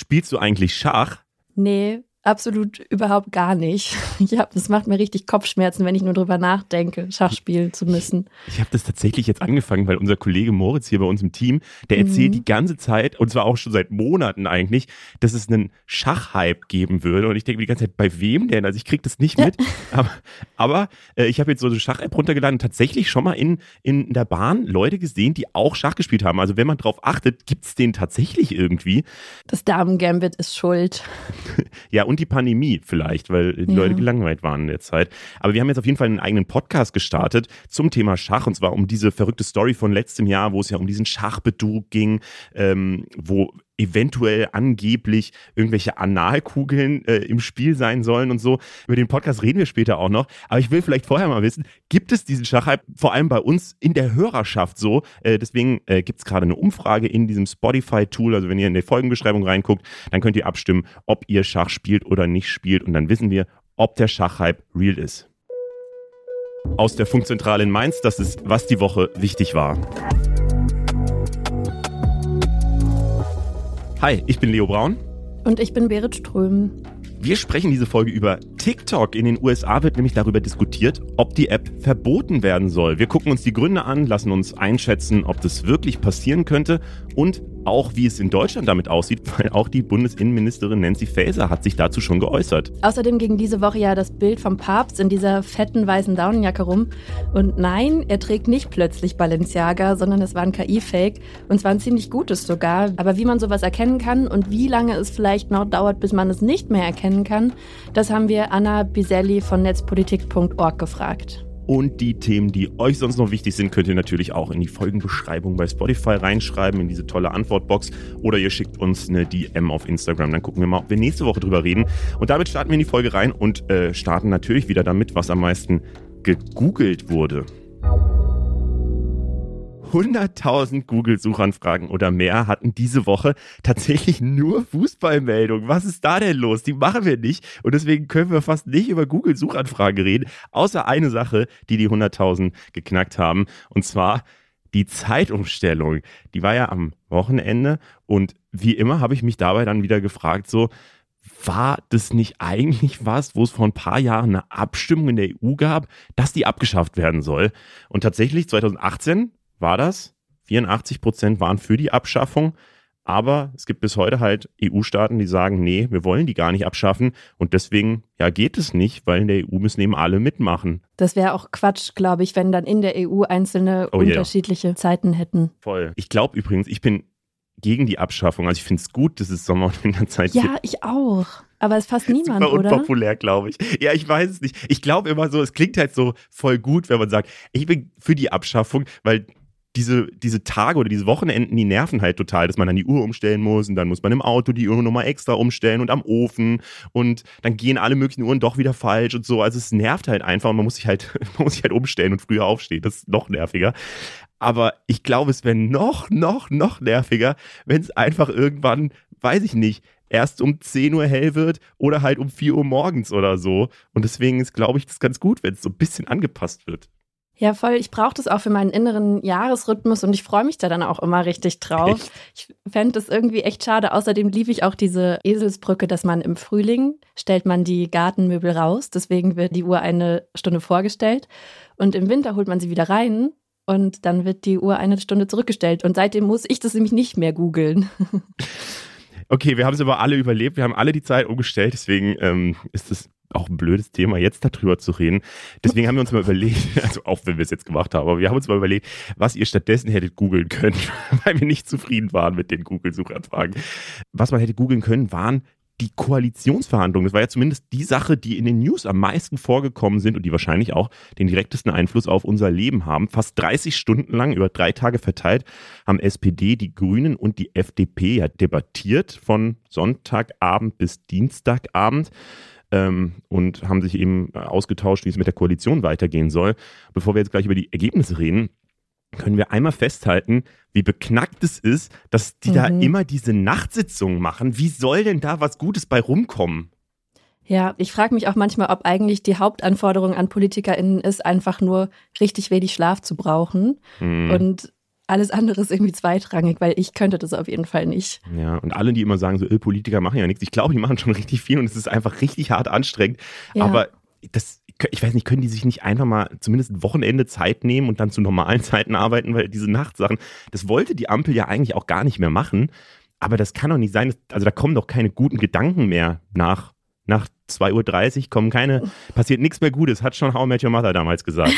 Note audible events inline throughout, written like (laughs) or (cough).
Spielst du eigentlich Schach? Nee, Absolut überhaupt gar nicht. (laughs) Ich hab, das macht mir richtig Kopfschmerzen, wenn ich nur drüber nachdenke, Schach spielen zu müssen. Ich habe das tatsächlich jetzt angefangen, weil unser Kollege Moritz hier bei uns im Team, der erzählt mhm. die ganze Zeit, und zwar auch schon seit Monaten eigentlich, dass es einen Schachhype geben würde. Und ich denke mir die ganze Zeit, bei wem denn? Also ich kriege das nicht mit. (laughs) aber, aber äh, ich habe jetzt so eine Schach-App runtergeladen und tatsächlich schon mal in, in der Bahn Leute gesehen, die auch Schach gespielt haben. Also wenn man drauf achtet, gibt es den tatsächlich irgendwie. Das Damen-Gambit ist schuld. (laughs) ja, und die Pandemie vielleicht, weil die ja. Leute gelangweilt waren in der Zeit. Aber wir haben jetzt auf jeden Fall einen eigenen Podcast gestartet zum Thema Schach und zwar um diese verrückte Story von letztem Jahr, wo es ja um diesen Schachbetrug ging, ähm, wo eventuell angeblich irgendwelche Analkugeln äh, im Spiel sein sollen und so. Über den Podcast reden wir später auch noch. Aber ich will vielleicht vorher mal wissen, gibt es diesen Schachhype vor allem bei uns in der Hörerschaft so? Äh, deswegen äh, gibt es gerade eine Umfrage in diesem Spotify-Tool. Also wenn ihr in die Folgenbeschreibung reinguckt, dann könnt ihr abstimmen, ob ihr Schach spielt oder nicht spielt. Und dann wissen wir, ob der Schachhype real ist. Aus der Funkzentrale in Mainz, das ist, was die Woche wichtig war. Hi, ich bin Leo Braun. Und ich bin Berit Ström. Wir sprechen diese Folge über TikTok. In den USA wird nämlich darüber diskutiert, ob die App verboten werden soll. Wir gucken uns die Gründe an, lassen uns einschätzen, ob das wirklich passieren könnte und auch wie es in Deutschland damit aussieht, weil auch die Bundesinnenministerin Nancy Faeser hat sich dazu schon geäußert. Außerdem ging diese Woche ja das Bild vom Papst in dieser fetten weißen Daunenjacke rum. Und nein, er trägt nicht plötzlich Balenciaga, sondern es war ein KI-Fake. Und zwar ein ziemlich gutes sogar. Aber wie man sowas erkennen kann und wie lange es vielleicht noch dauert, bis man es nicht mehr erkennen kann, das haben wir Anna Biselli von netzpolitik.org gefragt. Und die Themen, die euch sonst noch wichtig sind, könnt ihr natürlich auch in die Folgenbeschreibung bei Spotify reinschreiben, in diese tolle Antwortbox. Oder ihr schickt uns eine DM auf Instagram. Dann gucken wir mal, ob wir nächste Woche drüber reden. Und damit starten wir in die Folge rein und äh, starten natürlich wieder damit, was am meisten gegoogelt wurde. 100.000 Google-Suchanfragen oder mehr hatten diese Woche tatsächlich nur Fußballmeldungen. Was ist da denn los? Die machen wir nicht und deswegen können wir fast nicht über Google-Suchanfragen reden, außer eine Sache, die die 100.000 geknackt haben und zwar die Zeitumstellung. Die war ja am Wochenende und wie immer habe ich mich dabei dann wieder gefragt, so, war das nicht eigentlich was, wo es vor ein paar Jahren eine Abstimmung in der EU gab, dass die abgeschafft werden soll? Und tatsächlich 2018 war das. 84 Prozent waren für die Abschaffung. Aber es gibt bis heute halt EU-Staaten, die sagen, nee, wir wollen die gar nicht abschaffen. Und deswegen, ja, geht es nicht, weil in der EU müssen eben alle mitmachen. Das wäre auch Quatsch, glaube ich, wenn dann in der EU einzelne oh, unterschiedliche yeah. Zeiten hätten. Voll. Ich glaube übrigens, ich bin gegen die Abschaffung. Also ich finde es gut, dass es Sommer- und Winterzeit gibt. Ja, ich auch. Aber es fasst niemand, Super oder? unpopulär, glaube ich. Ja, ich weiß es nicht. Ich glaube immer so, es klingt halt so voll gut, wenn man sagt, ich bin für die Abschaffung, weil diese, diese Tage oder diese Wochenenden, die nerven halt total, dass man dann die Uhr umstellen muss und dann muss man im Auto die Uhr nochmal extra umstellen und am Ofen und dann gehen alle möglichen Uhren doch wieder falsch und so. Also es nervt halt einfach und man muss sich halt, (laughs) man muss sich halt umstellen und früher aufstehen. Das ist noch nerviger. Aber ich glaube, es wäre noch, noch, noch nerviger, wenn es einfach irgendwann, weiß ich nicht, erst um 10 Uhr hell wird oder halt um 4 Uhr morgens oder so. Und deswegen ist, glaube ich, das ganz gut, wenn es so ein bisschen angepasst wird. Ja, voll. Ich brauche das auch für meinen inneren Jahresrhythmus und ich freue mich da dann auch immer richtig drauf. Echt? Ich fände das irgendwie echt schade. Außerdem liebe ich auch diese Eselsbrücke, dass man im Frühling stellt man die Gartenmöbel raus. Deswegen wird die Uhr eine Stunde vorgestellt. Und im Winter holt man sie wieder rein und dann wird die Uhr eine Stunde zurückgestellt. Und seitdem muss ich das nämlich nicht mehr googeln. (laughs) Okay, wir haben es aber alle überlebt. Wir haben alle die Zeit umgestellt. Deswegen ähm, ist es auch ein blödes Thema, jetzt darüber zu reden. Deswegen haben wir uns mal überlegt, (laughs) also auch wenn wir es jetzt gemacht haben, aber wir haben uns mal überlegt, was ihr stattdessen hättet googeln können, (laughs) weil wir nicht zufrieden waren mit den Google-Suchanfragen. Was man hätte googeln können, waren die Koalitionsverhandlungen. Das war ja zumindest die Sache, die in den News am meisten vorgekommen sind und die wahrscheinlich auch den direktesten Einfluss auf unser Leben haben. Fast 30 Stunden lang, über drei Tage verteilt, haben SPD, die Grünen und die FDP ja debattiert von Sonntagabend bis Dienstagabend ähm, und haben sich eben äh, ausgetauscht, wie es mit der Koalition weitergehen soll. Bevor wir jetzt gleich über die Ergebnisse reden, können wir einmal festhalten, wie beknackt es ist, dass die mhm. da immer diese Nachtsitzungen machen. Wie soll denn da was Gutes bei rumkommen? Ja, ich frage mich auch manchmal, ob eigentlich die Hauptanforderung an PolitikerInnen ist, einfach nur richtig wenig Schlaf zu brauchen. Mhm. Und alles andere ist irgendwie zweitrangig, weil ich könnte das auf jeden Fall nicht. Ja, und alle, die immer sagen, so, Politiker machen ja nichts, ich glaube, die machen schon richtig viel und es ist einfach richtig hart anstrengend. Ja. Aber das, ich weiß nicht, können die sich nicht einfach mal zumindest ein Wochenende Zeit nehmen und dann zu normalen (laughs) Zeiten arbeiten, weil diese Nachtsachen, das wollte die Ampel ja eigentlich auch gar nicht mehr machen. Aber das kann doch nicht sein. Also da kommen doch keine guten Gedanken mehr nach, nach 2.30 Uhr, kommen keine, passiert nichts mehr Gutes, hat schon How I Met Your Mother damals gesagt.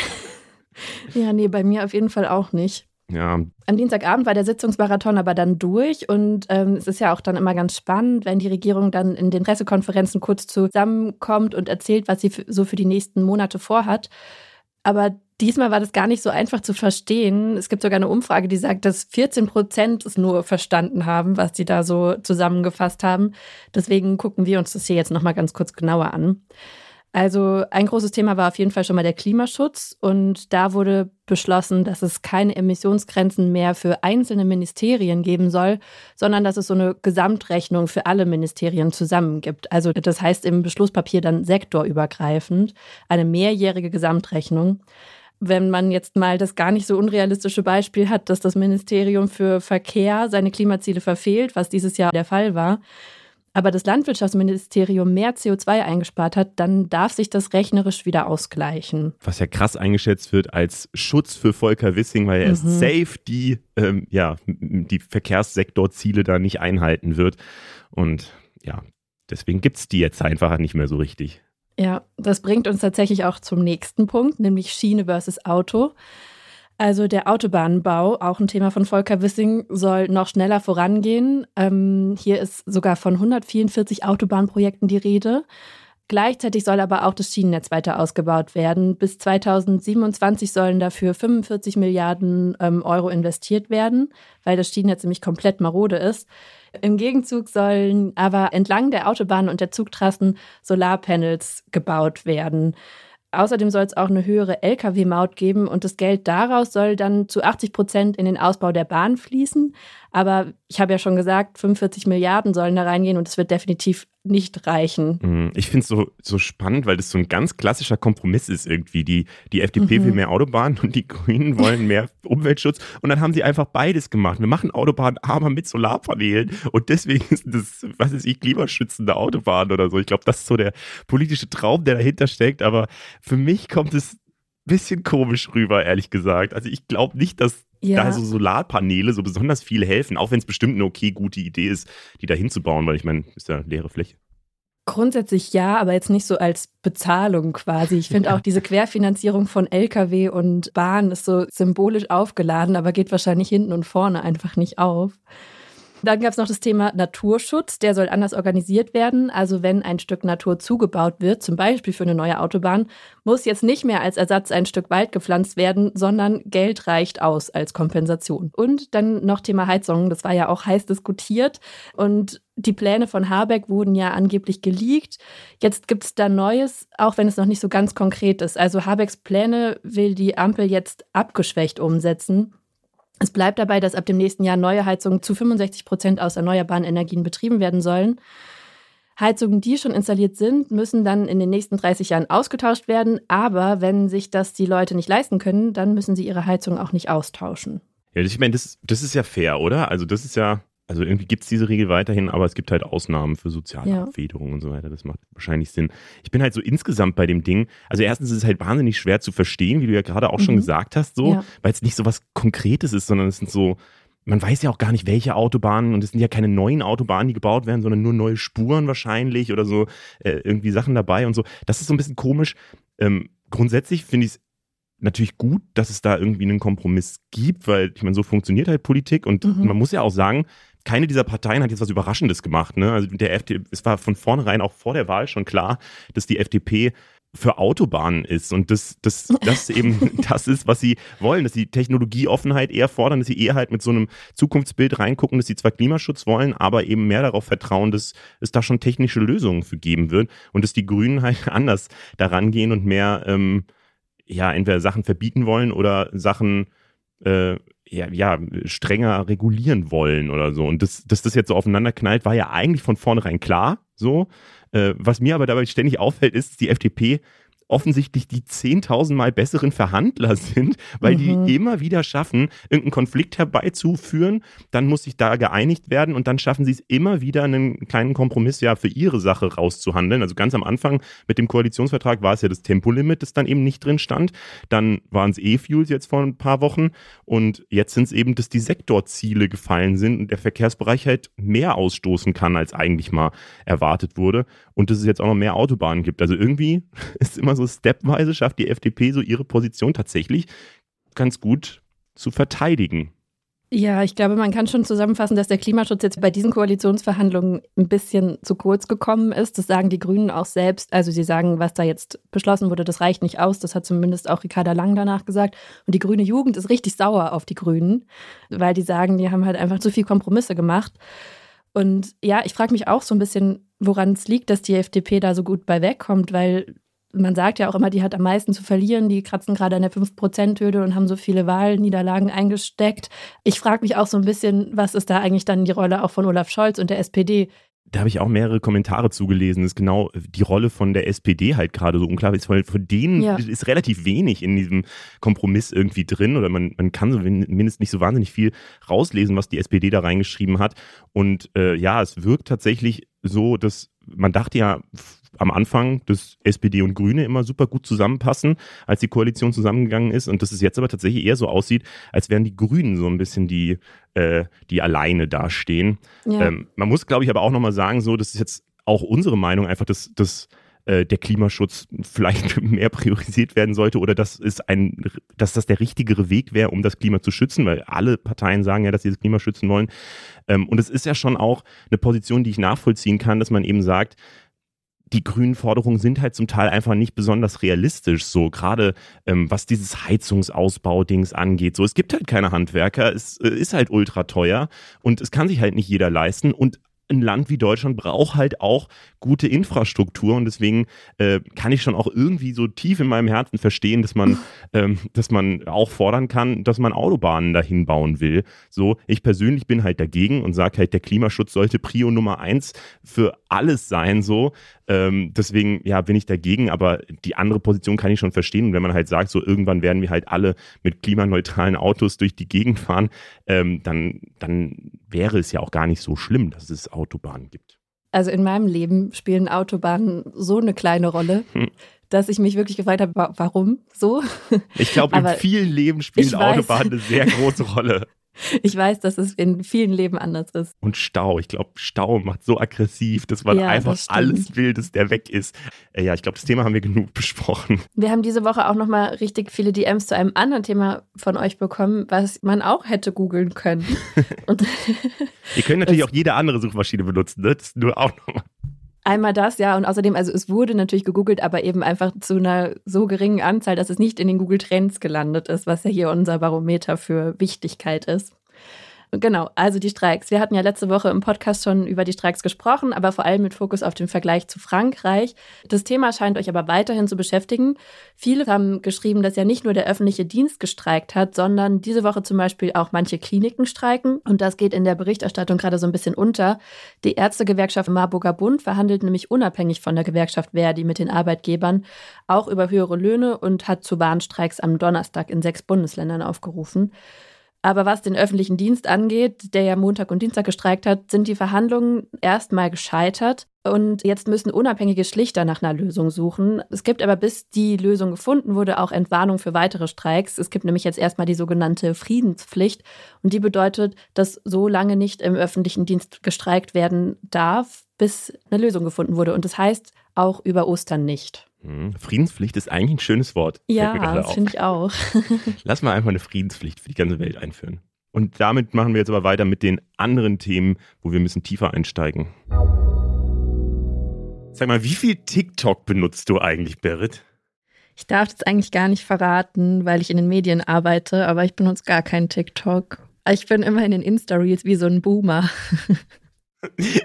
(laughs) ja, nee, bei mir auf jeden Fall auch nicht. Ja. Am Dienstagabend war der Sitzungsmarathon aber dann durch und ähm, es ist ja auch dann immer ganz spannend, wenn die Regierung dann in den Pressekonferenzen kurz zusammenkommt und erzählt, was sie so für die nächsten Monate vorhat. Aber diesmal war das gar nicht so einfach zu verstehen. Es gibt sogar eine Umfrage, die sagt, dass 14 Prozent es nur verstanden haben, was sie da so zusammengefasst haben. Deswegen gucken wir uns das hier jetzt nochmal ganz kurz genauer an. Also ein großes Thema war auf jeden Fall schon mal der Klimaschutz und da wurde beschlossen, dass es keine Emissionsgrenzen mehr für einzelne Ministerien geben soll, sondern dass es so eine Gesamtrechnung für alle Ministerien zusammen gibt. Also das heißt im Beschlusspapier dann sektorübergreifend eine mehrjährige Gesamtrechnung. Wenn man jetzt mal das gar nicht so unrealistische Beispiel hat, dass das Ministerium für Verkehr seine Klimaziele verfehlt, was dieses Jahr der Fall war, aber das Landwirtschaftsministerium mehr CO2 eingespart hat, dann darf sich das rechnerisch wieder ausgleichen. Was ja krass eingeschätzt wird als Schutz für Volker Wissing, weil er mhm. safe die, ähm, ja, die Verkehrssektorziele da nicht einhalten wird. Und ja, deswegen gibt es die jetzt einfach nicht mehr so richtig. Ja, das bringt uns tatsächlich auch zum nächsten Punkt, nämlich Schiene versus Auto. Also der Autobahnbau, auch ein Thema von Volker Wissing, soll noch schneller vorangehen. Ähm, hier ist sogar von 144 Autobahnprojekten die Rede. Gleichzeitig soll aber auch das Schienennetz weiter ausgebaut werden. Bis 2027 sollen dafür 45 Milliarden ähm, Euro investiert werden, weil das Schienennetz nämlich komplett marode ist. Im Gegenzug sollen aber entlang der Autobahnen und der Zugtrassen Solarpanels gebaut werden. Außerdem soll es auch eine höhere Lkw-Maut geben und das Geld daraus soll dann zu 80 Prozent in den Ausbau der Bahn fließen. Aber ich habe ja schon gesagt, 45 Milliarden sollen da reingehen und es wird definitiv nicht reichen. Mhm. Ich finde es so, so spannend, weil das so ein ganz klassischer Kompromiss ist irgendwie. Die, die FDP mhm. will mehr Autobahnen und die Grünen wollen (laughs) mehr Umweltschutz. Und dann haben sie einfach beides gemacht. Wir machen Autobahnen, aber mit Solarpanelen. Und deswegen ist das, was ist ich, klimaschützende Autobahn oder so. Ich glaube, das ist so der politische Traum, der dahinter steckt. Aber für mich kommt es ein bisschen komisch rüber, ehrlich gesagt. Also ich glaube nicht, dass ja. da so Solarpaneele so besonders viel helfen, auch wenn es bestimmt eine okay, gute Idee ist, die da hinzubauen, weil ich meine, ist ja leere Fläche. Grundsätzlich ja, aber jetzt nicht so als Bezahlung quasi. Ich finde auch diese Querfinanzierung von Lkw und Bahn ist so symbolisch aufgeladen, aber geht wahrscheinlich hinten und vorne einfach nicht auf. Dann gab es noch das Thema Naturschutz. Der soll anders organisiert werden. Also wenn ein Stück Natur zugebaut wird, zum Beispiel für eine neue Autobahn, muss jetzt nicht mehr als Ersatz ein Stück Wald gepflanzt werden, sondern Geld reicht aus als Kompensation. Und dann noch Thema Heizung. Das war ja auch heiß diskutiert. Und die Pläne von Habeck wurden ja angeblich geleakt. Jetzt gibt es da Neues, auch wenn es noch nicht so ganz konkret ist. Also Habecks Pläne will die Ampel jetzt abgeschwächt umsetzen. Es bleibt dabei, dass ab dem nächsten Jahr neue Heizungen zu 65 Prozent aus erneuerbaren Energien betrieben werden sollen. Heizungen, die schon installiert sind, müssen dann in den nächsten 30 Jahren ausgetauscht werden. Aber wenn sich das die Leute nicht leisten können, dann müssen sie ihre Heizung auch nicht austauschen. Ja, ich meine, das, das ist ja fair, oder? Also das ist ja, also irgendwie gibt es diese Regel weiterhin, aber es gibt halt Ausnahmen für soziale ja. Abfederung und so weiter. Das macht wahrscheinlich Sinn. Ich bin halt so insgesamt bei dem Ding, also erstens ist es halt wahnsinnig schwer zu verstehen, wie du ja gerade auch mhm. schon gesagt hast, so, ja. weil es nicht so was Konkretes ist, sondern es sind so, man weiß ja auch gar nicht, welche Autobahnen und es sind ja keine neuen Autobahnen, die gebaut werden, sondern nur neue Spuren wahrscheinlich oder so äh, irgendwie Sachen dabei und so. Das ist so ein bisschen komisch. Ähm, grundsätzlich finde ich es natürlich gut, dass es da irgendwie einen Kompromiss gibt, weil ich meine, so funktioniert halt Politik und mhm. man muss ja auch sagen, keine dieser Parteien hat jetzt was Überraschendes gemacht. Ne? Also der FDP, es war von vornherein auch vor der Wahl schon klar, dass die FDP für Autobahnen ist und das, das, das (laughs) eben das ist, was sie wollen, dass sie Technologieoffenheit eher fordern, dass sie eher halt mit so einem Zukunftsbild reingucken, dass sie zwar Klimaschutz wollen, aber eben mehr darauf vertrauen, dass es da schon technische Lösungen für geben wird und dass die Grünen halt (laughs) anders daran gehen und mehr ähm, ja entweder Sachen verbieten wollen oder Sachen äh, ja, ja, strenger regulieren wollen oder so. Und das, dass das jetzt so aufeinander knallt, war ja eigentlich von vornherein klar so. Äh, was mir aber dabei ständig auffällt, ist, die FDP offensichtlich die 10.000 Mal besseren Verhandler (laughs) sind, weil mhm. die immer wieder schaffen, irgendeinen Konflikt herbeizuführen. Dann muss sich da geeinigt werden und dann schaffen sie es immer wieder, einen kleinen Kompromiss ja für ihre Sache rauszuhandeln. Also ganz am Anfang mit dem Koalitionsvertrag war es ja das Tempolimit, das dann eben nicht drin stand. Dann waren es E-Fuels jetzt vor ein paar Wochen und jetzt sind es eben, dass die Sektorziele gefallen sind und der Verkehrsbereich halt mehr ausstoßen kann, als eigentlich mal erwartet wurde. Und dass es jetzt auch noch mehr Autobahnen gibt. Also irgendwie (laughs) ist immer so stepweise, schafft die FDP so ihre Position tatsächlich ganz gut zu verteidigen. Ja, ich glaube, man kann schon zusammenfassen, dass der Klimaschutz jetzt bei diesen Koalitionsverhandlungen ein bisschen zu kurz gekommen ist. Das sagen die Grünen auch selbst. Also sie sagen, was da jetzt beschlossen wurde, das reicht nicht aus. Das hat zumindest auch Ricarda Lang danach gesagt. Und die grüne Jugend ist richtig sauer auf die Grünen, weil die sagen, die haben halt einfach zu viel Kompromisse gemacht. Und ja, ich frage mich auch so ein bisschen, woran es liegt, dass die FDP da so gut bei wegkommt, weil man sagt ja auch immer, die hat am meisten zu verlieren. Die kratzen gerade an der 5%-Hürde und haben so viele Wahlniederlagen eingesteckt. Ich frage mich auch so ein bisschen, was ist da eigentlich dann die Rolle auch von Olaf Scholz und der SPD? Da habe ich auch mehrere Kommentare zugelesen, dass genau die Rolle von der SPD halt gerade so unklar ist, weil von denen ja. ist relativ wenig in diesem Kompromiss irgendwie drin oder man, man kann zumindest nicht so wahnsinnig viel rauslesen, was die SPD da reingeschrieben hat. Und äh, ja, es wirkt tatsächlich so, dass man dachte ja am Anfang, dass SPD und Grüne immer super gut zusammenpassen, als die Koalition zusammengegangen ist und dass es jetzt aber tatsächlich eher so aussieht, als wären die Grünen so ein bisschen die, äh, die alleine dastehen. Ja. Ähm, man muss, glaube ich, aber auch nochmal sagen, so, das ist jetzt auch unsere Meinung einfach, dass, dass äh, der Klimaschutz vielleicht (laughs) mehr priorisiert werden sollte oder dass, ist ein, dass das der richtigere Weg wäre, um das Klima zu schützen, weil alle Parteien sagen ja, dass sie das Klima schützen wollen. Ähm, und es ist ja schon auch eine Position, die ich nachvollziehen kann, dass man eben sagt, die grünen Forderungen sind halt zum Teil einfach nicht besonders realistisch, so gerade ähm, was dieses Heizungsausbau-Dings angeht. So, es gibt halt keine Handwerker, es äh, ist halt ultra teuer und es kann sich halt nicht jeder leisten und ein Land wie Deutschland braucht halt auch gute Infrastruktur und deswegen äh, kann ich schon auch irgendwie so tief in meinem Herzen verstehen, dass man, (laughs) ähm, dass man auch fordern kann, dass man Autobahnen dahin bauen will. So, ich persönlich bin halt dagegen und sage halt, der Klimaschutz sollte Prio Nummer eins für alles sein. So, ähm, deswegen ja bin ich dagegen, aber die andere Position kann ich schon verstehen. Und wenn man halt sagt, so irgendwann werden wir halt alle mit klimaneutralen Autos durch die Gegend fahren, ähm, dann, dann wäre es ja auch gar nicht so schlimm, dass es Autobahnen gibt. Also in meinem Leben spielen Autobahnen so eine kleine Rolle, hm. dass ich mich wirklich gefragt habe, warum so? Ich glaube, in vielen Leben spielen Autobahnen eine sehr große Rolle. Ich weiß, dass es in vielen Leben anders ist. Und Stau. Ich glaube, Stau macht so aggressiv, dass man ja, einfach alles will, dass der weg ist. Äh, ja, ich glaube, das Thema haben wir genug (laughs) besprochen. Wir haben diese Woche auch nochmal richtig viele DMs zu einem anderen Thema von euch bekommen, was man auch hätte googeln können. (laughs) Und Ihr könnt natürlich auch jede andere Suchmaschine benutzen, ne? Das ist nur auch nochmal. Einmal das, ja. Und außerdem, also es wurde natürlich gegoogelt, aber eben einfach zu einer so geringen Anzahl, dass es nicht in den Google Trends gelandet ist, was ja hier unser Barometer für Wichtigkeit ist. Genau, also die Streiks. Wir hatten ja letzte Woche im Podcast schon über die Streiks gesprochen, aber vor allem mit Fokus auf den Vergleich zu Frankreich. Das Thema scheint euch aber weiterhin zu beschäftigen. Viele haben geschrieben, dass ja nicht nur der öffentliche Dienst gestreikt hat, sondern diese Woche zum Beispiel auch manche Kliniken streiken. Und das geht in der Berichterstattung gerade so ein bisschen unter. Die Ärztegewerkschaft Marburger Bund verhandelt nämlich unabhängig von der Gewerkschaft Verdi mit den Arbeitgebern auch über höhere Löhne und hat zu Warnstreiks am Donnerstag in sechs Bundesländern aufgerufen. Aber was den öffentlichen Dienst angeht, der ja Montag und Dienstag gestreikt hat, sind die Verhandlungen erstmal gescheitert. Und jetzt müssen unabhängige Schlichter nach einer Lösung suchen. Es gibt aber, bis die Lösung gefunden wurde, auch Entwarnung für weitere Streiks. Es gibt nämlich jetzt erstmal die sogenannte Friedenspflicht. Und die bedeutet, dass so lange nicht im öffentlichen Dienst gestreikt werden darf, bis eine Lösung gefunden wurde. Und das heißt auch über Ostern nicht. Hm, Friedenspflicht ist eigentlich ein schönes Wort. Ja, das finde ich auch. (laughs) Lass mal einfach eine Friedenspflicht für die ganze Welt einführen. Und damit machen wir jetzt aber weiter mit den anderen Themen, wo wir ein bisschen tiefer einsteigen. Sag mal, wie viel TikTok benutzt du eigentlich, Berit? Ich darf das eigentlich gar nicht verraten, weil ich in den Medien arbeite, aber ich benutze gar keinen TikTok. Ich bin immer in den Insta-Reels wie so ein Boomer. (laughs)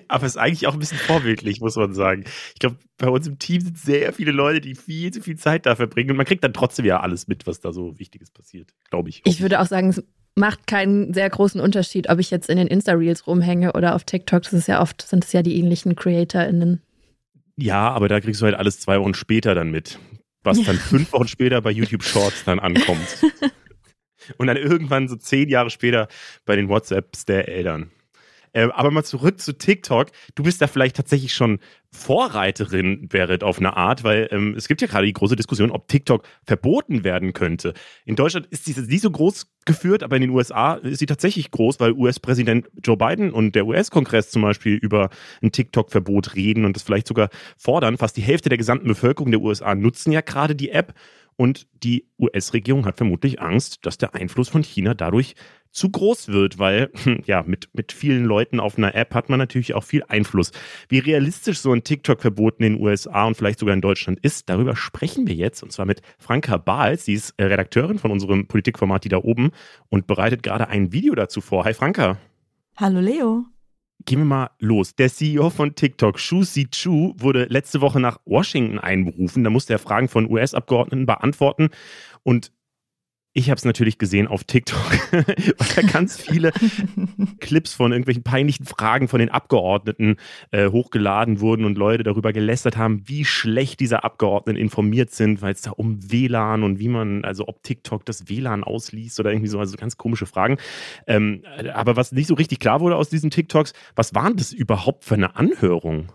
Aber es ist eigentlich auch ein bisschen vorbildlich, muss man sagen. Ich glaube, bei uns im Team sind sehr viele Leute, die viel zu viel Zeit da verbringen und man kriegt dann trotzdem ja alles mit, was da so Wichtiges passiert, glaube ich. Ich würde auch sagen, es macht keinen sehr großen Unterschied, ob ich jetzt in den Insta-Reels rumhänge oder auf TikTok. Das ist ja oft, sind es ja die ähnlichen CreatorInnen. Ja, aber da kriegst du halt alles zwei Wochen später dann mit. was dann fünf Wochen später bei YouTube Shorts dann ankommt. (laughs) Und dann irgendwann so zehn Jahre später bei den WhatsApps der Eltern. Äh, aber mal zurück zu TikTok. Du bist da vielleicht tatsächlich schon Vorreiterin, Berit, auf eine Art, weil ähm, es gibt ja gerade die große Diskussion, ob TikTok verboten werden könnte. In Deutschland ist sie nicht so groß geführt, aber in den USA ist sie tatsächlich groß, weil US-Präsident Joe Biden und der US-Kongress zum Beispiel über ein TikTok-Verbot reden und das vielleicht sogar fordern. Fast die Hälfte der gesamten Bevölkerung der USA nutzen ja gerade die App. Und die US-Regierung hat vermutlich Angst, dass der Einfluss von China dadurch zu groß wird, weil ja, mit, mit vielen Leuten auf einer App hat man natürlich auch viel Einfluss. Wie realistisch so ein TikTok-Verbot in den USA und vielleicht sogar in Deutschland ist, darüber sprechen wir jetzt und zwar mit Franka Bahls. Sie ist äh, Redakteurin von unserem Politikformat Die da oben und bereitet gerade ein Video dazu vor. Hi Franka. Hallo Leo. Gehen wir mal los. Der CEO von TikTok, Shu Si Chu, wurde letzte Woche nach Washington einberufen. Da musste er Fragen von US-Abgeordneten beantworten. Und ich habe es natürlich gesehen auf TikTok, (laughs) weil da ganz viele (laughs) Clips von irgendwelchen peinlichen Fragen von den Abgeordneten äh, hochgeladen wurden und Leute darüber gelästert haben, wie schlecht diese Abgeordneten informiert sind, weil es da um WLAN und wie man, also ob TikTok das WLAN ausliest oder irgendwie so, also ganz komische Fragen. Ähm, aber was nicht so richtig klar wurde aus diesen TikToks, was waren das überhaupt für eine Anhörung?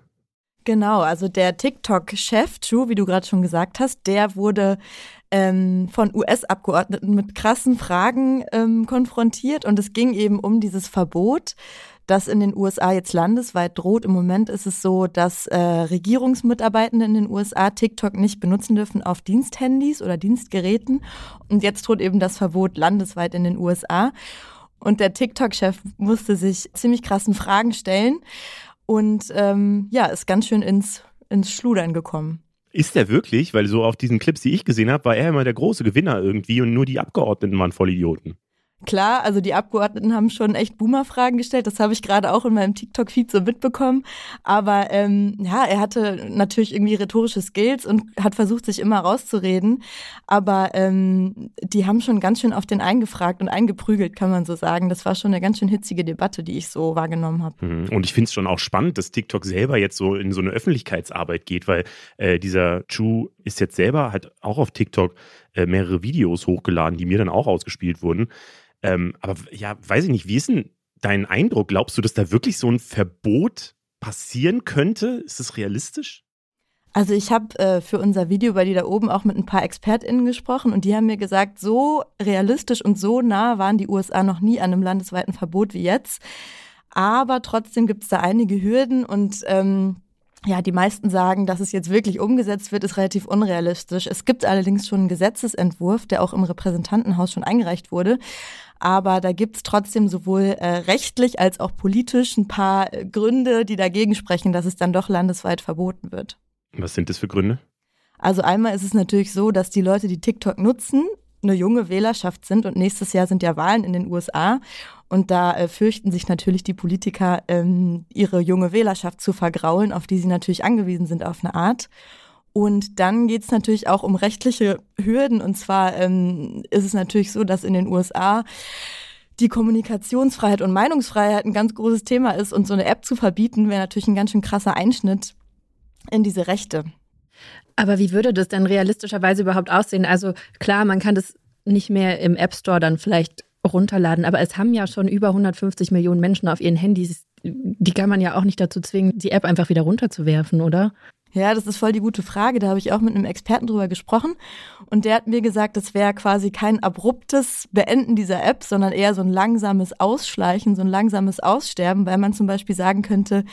Genau, also der TikTok-Chef, Chu, wie du gerade schon gesagt hast, der wurde ähm, von US-Abgeordneten mit krassen Fragen ähm, konfrontiert und es ging eben um dieses Verbot, das in den USA jetzt landesweit droht. Im Moment ist es so, dass äh, Regierungsmitarbeitende in den USA TikTok nicht benutzen dürfen auf Diensthandys oder Dienstgeräten. Und jetzt droht eben das Verbot landesweit in den USA. Und der TikTok-Chef musste sich ziemlich krassen Fragen stellen und ähm, ja, ist ganz schön ins, ins Schludern gekommen. Ist er wirklich? Weil so auf diesen Clips, die ich gesehen habe, war er immer der große Gewinner irgendwie und nur die Abgeordneten waren voll Idioten. Klar, also die Abgeordneten haben schon echt Boomer-Fragen gestellt. Das habe ich gerade auch in meinem TikTok-Feed so mitbekommen. Aber ähm, ja, er hatte natürlich irgendwie rhetorische Skills und hat versucht, sich immer rauszureden. Aber ähm, die haben schon ganz schön auf den eingefragt und eingeprügelt, kann man so sagen. Das war schon eine ganz schön hitzige Debatte, die ich so wahrgenommen habe. Mhm. Und ich finde es schon auch spannend, dass TikTok selber jetzt so in so eine Öffentlichkeitsarbeit geht, weil äh, dieser Chu ist jetzt selber halt auch auf TikTok äh, mehrere Videos hochgeladen, die mir dann auch ausgespielt wurden. Ähm, aber ja, weiß ich nicht, wie ist denn dein Eindruck? Glaubst du, dass da wirklich so ein Verbot passieren könnte? Ist das realistisch? Also ich habe äh, für unser Video bei dir da oben auch mit ein paar ExpertInnen gesprochen und die haben mir gesagt, so realistisch und so nah waren die USA noch nie an einem landesweiten Verbot wie jetzt. Aber trotzdem gibt es da einige Hürden und ähm, ja, die meisten sagen, dass es jetzt wirklich umgesetzt wird, ist relativ unrealistisch. Es gibt allerdings schon einen Gesetzesentwurf, der auch im Repräsentantenhaus schon eingereicht wurde. Aber da gibt es trotzdem sowohl äh, rechtlich als auch politisch ein paar äh, Gründe, die dagegen sprechen, dass es dann doch landesweit verboten wird. Was sind das für Gründe? Also einmal ist es natürlich so, dass die Leute, die TikTok nutzen, eine junge Wählerschaft sind und nächstes Jahr sind ja Wahlen in den USA und da äh, fürchten sich natürlich die Politiker, ähm, ihre junge Wählerschaft zu vergraulen, auf die sie natürlich angewiesen sind auf eine Art. Und dann geht es natürlich auch um rechtliche Hürden. Und zwar ähm, ist es natürlich so, dass in den USA die Kommunikationsfreiheit und Meinungsfreiheit ein ganz großes Thema ist. Und so eine App zu verbieten, wäre natürlich ein ganz schön krasser Einschnitt in diese Rechte. Aber wie würde das denn realistischerweise überhaupt aussehen? Also klar, man kann das nicht mehr im App Store dann vielleicht runterladen, aber es haben ja schon über 150 Millionen Menschen auf ihren Handys. Die kann man ja auch nicht dazu zwingen, die App einfach wieder runterzuwerfen, oder? Ja, das ist voll die gute Frage. Da habe ich auch mit einem Experten drüber gesprochen. Und der hat mir gesagt, das wäre quasi kein abruptes Beenden dieser App, sondern eher so ein langsames Ausschleichen, so ein langsames Aussterben, weil man zum Beispiel sagen könnte,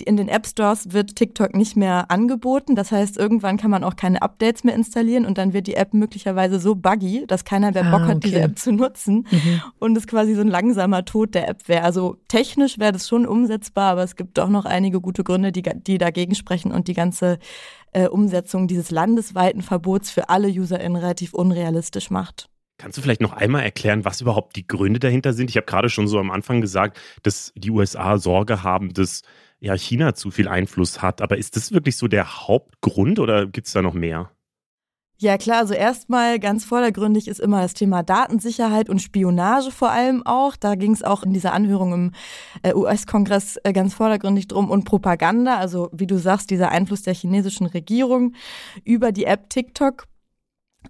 in den App Stores wird TikTok nicht mehr angeboten. Das heißt, irgendwann kann man auch keine Updates mehr installieren und dann wird die App möglicherweise so buggy, dass keiner mehr Bock ah, okay. hat, diese App zu nutzen. Mhm. Und es quasi so ein langsamer Tod der App wäre. Also technisch wäre das schon umsetzbar, aber es gibt doch noch einige gute Gründe, die, die dagegen sprechen und die ganze äh, Umsetzung dieses landesweiten Verbots für alle UserInnen relativ unrealistisch macht. Kannst du vielleicht noch einmal erklären, was überhaupt die Gründe dahinter sind? Ich habe gerade schon so am Anfang gesagt, dass die USA Sorge haben, dass ja, China zu viel Einfluss hat. Aber ist das wirklich so der Hauptgrund oder gibt es da noch mehr? Ja klar, also erstmal ganz vordergründig ist immer das Thema Datensicherheit und Spionage vor allem auch. Da ging es auch in dieser Anhörung im äh, US-Kongress äh, ganz vordergründig drum und Propaganda, also wie du sagst, dieser Einfluss der chinesischen Regierung über die App TikTok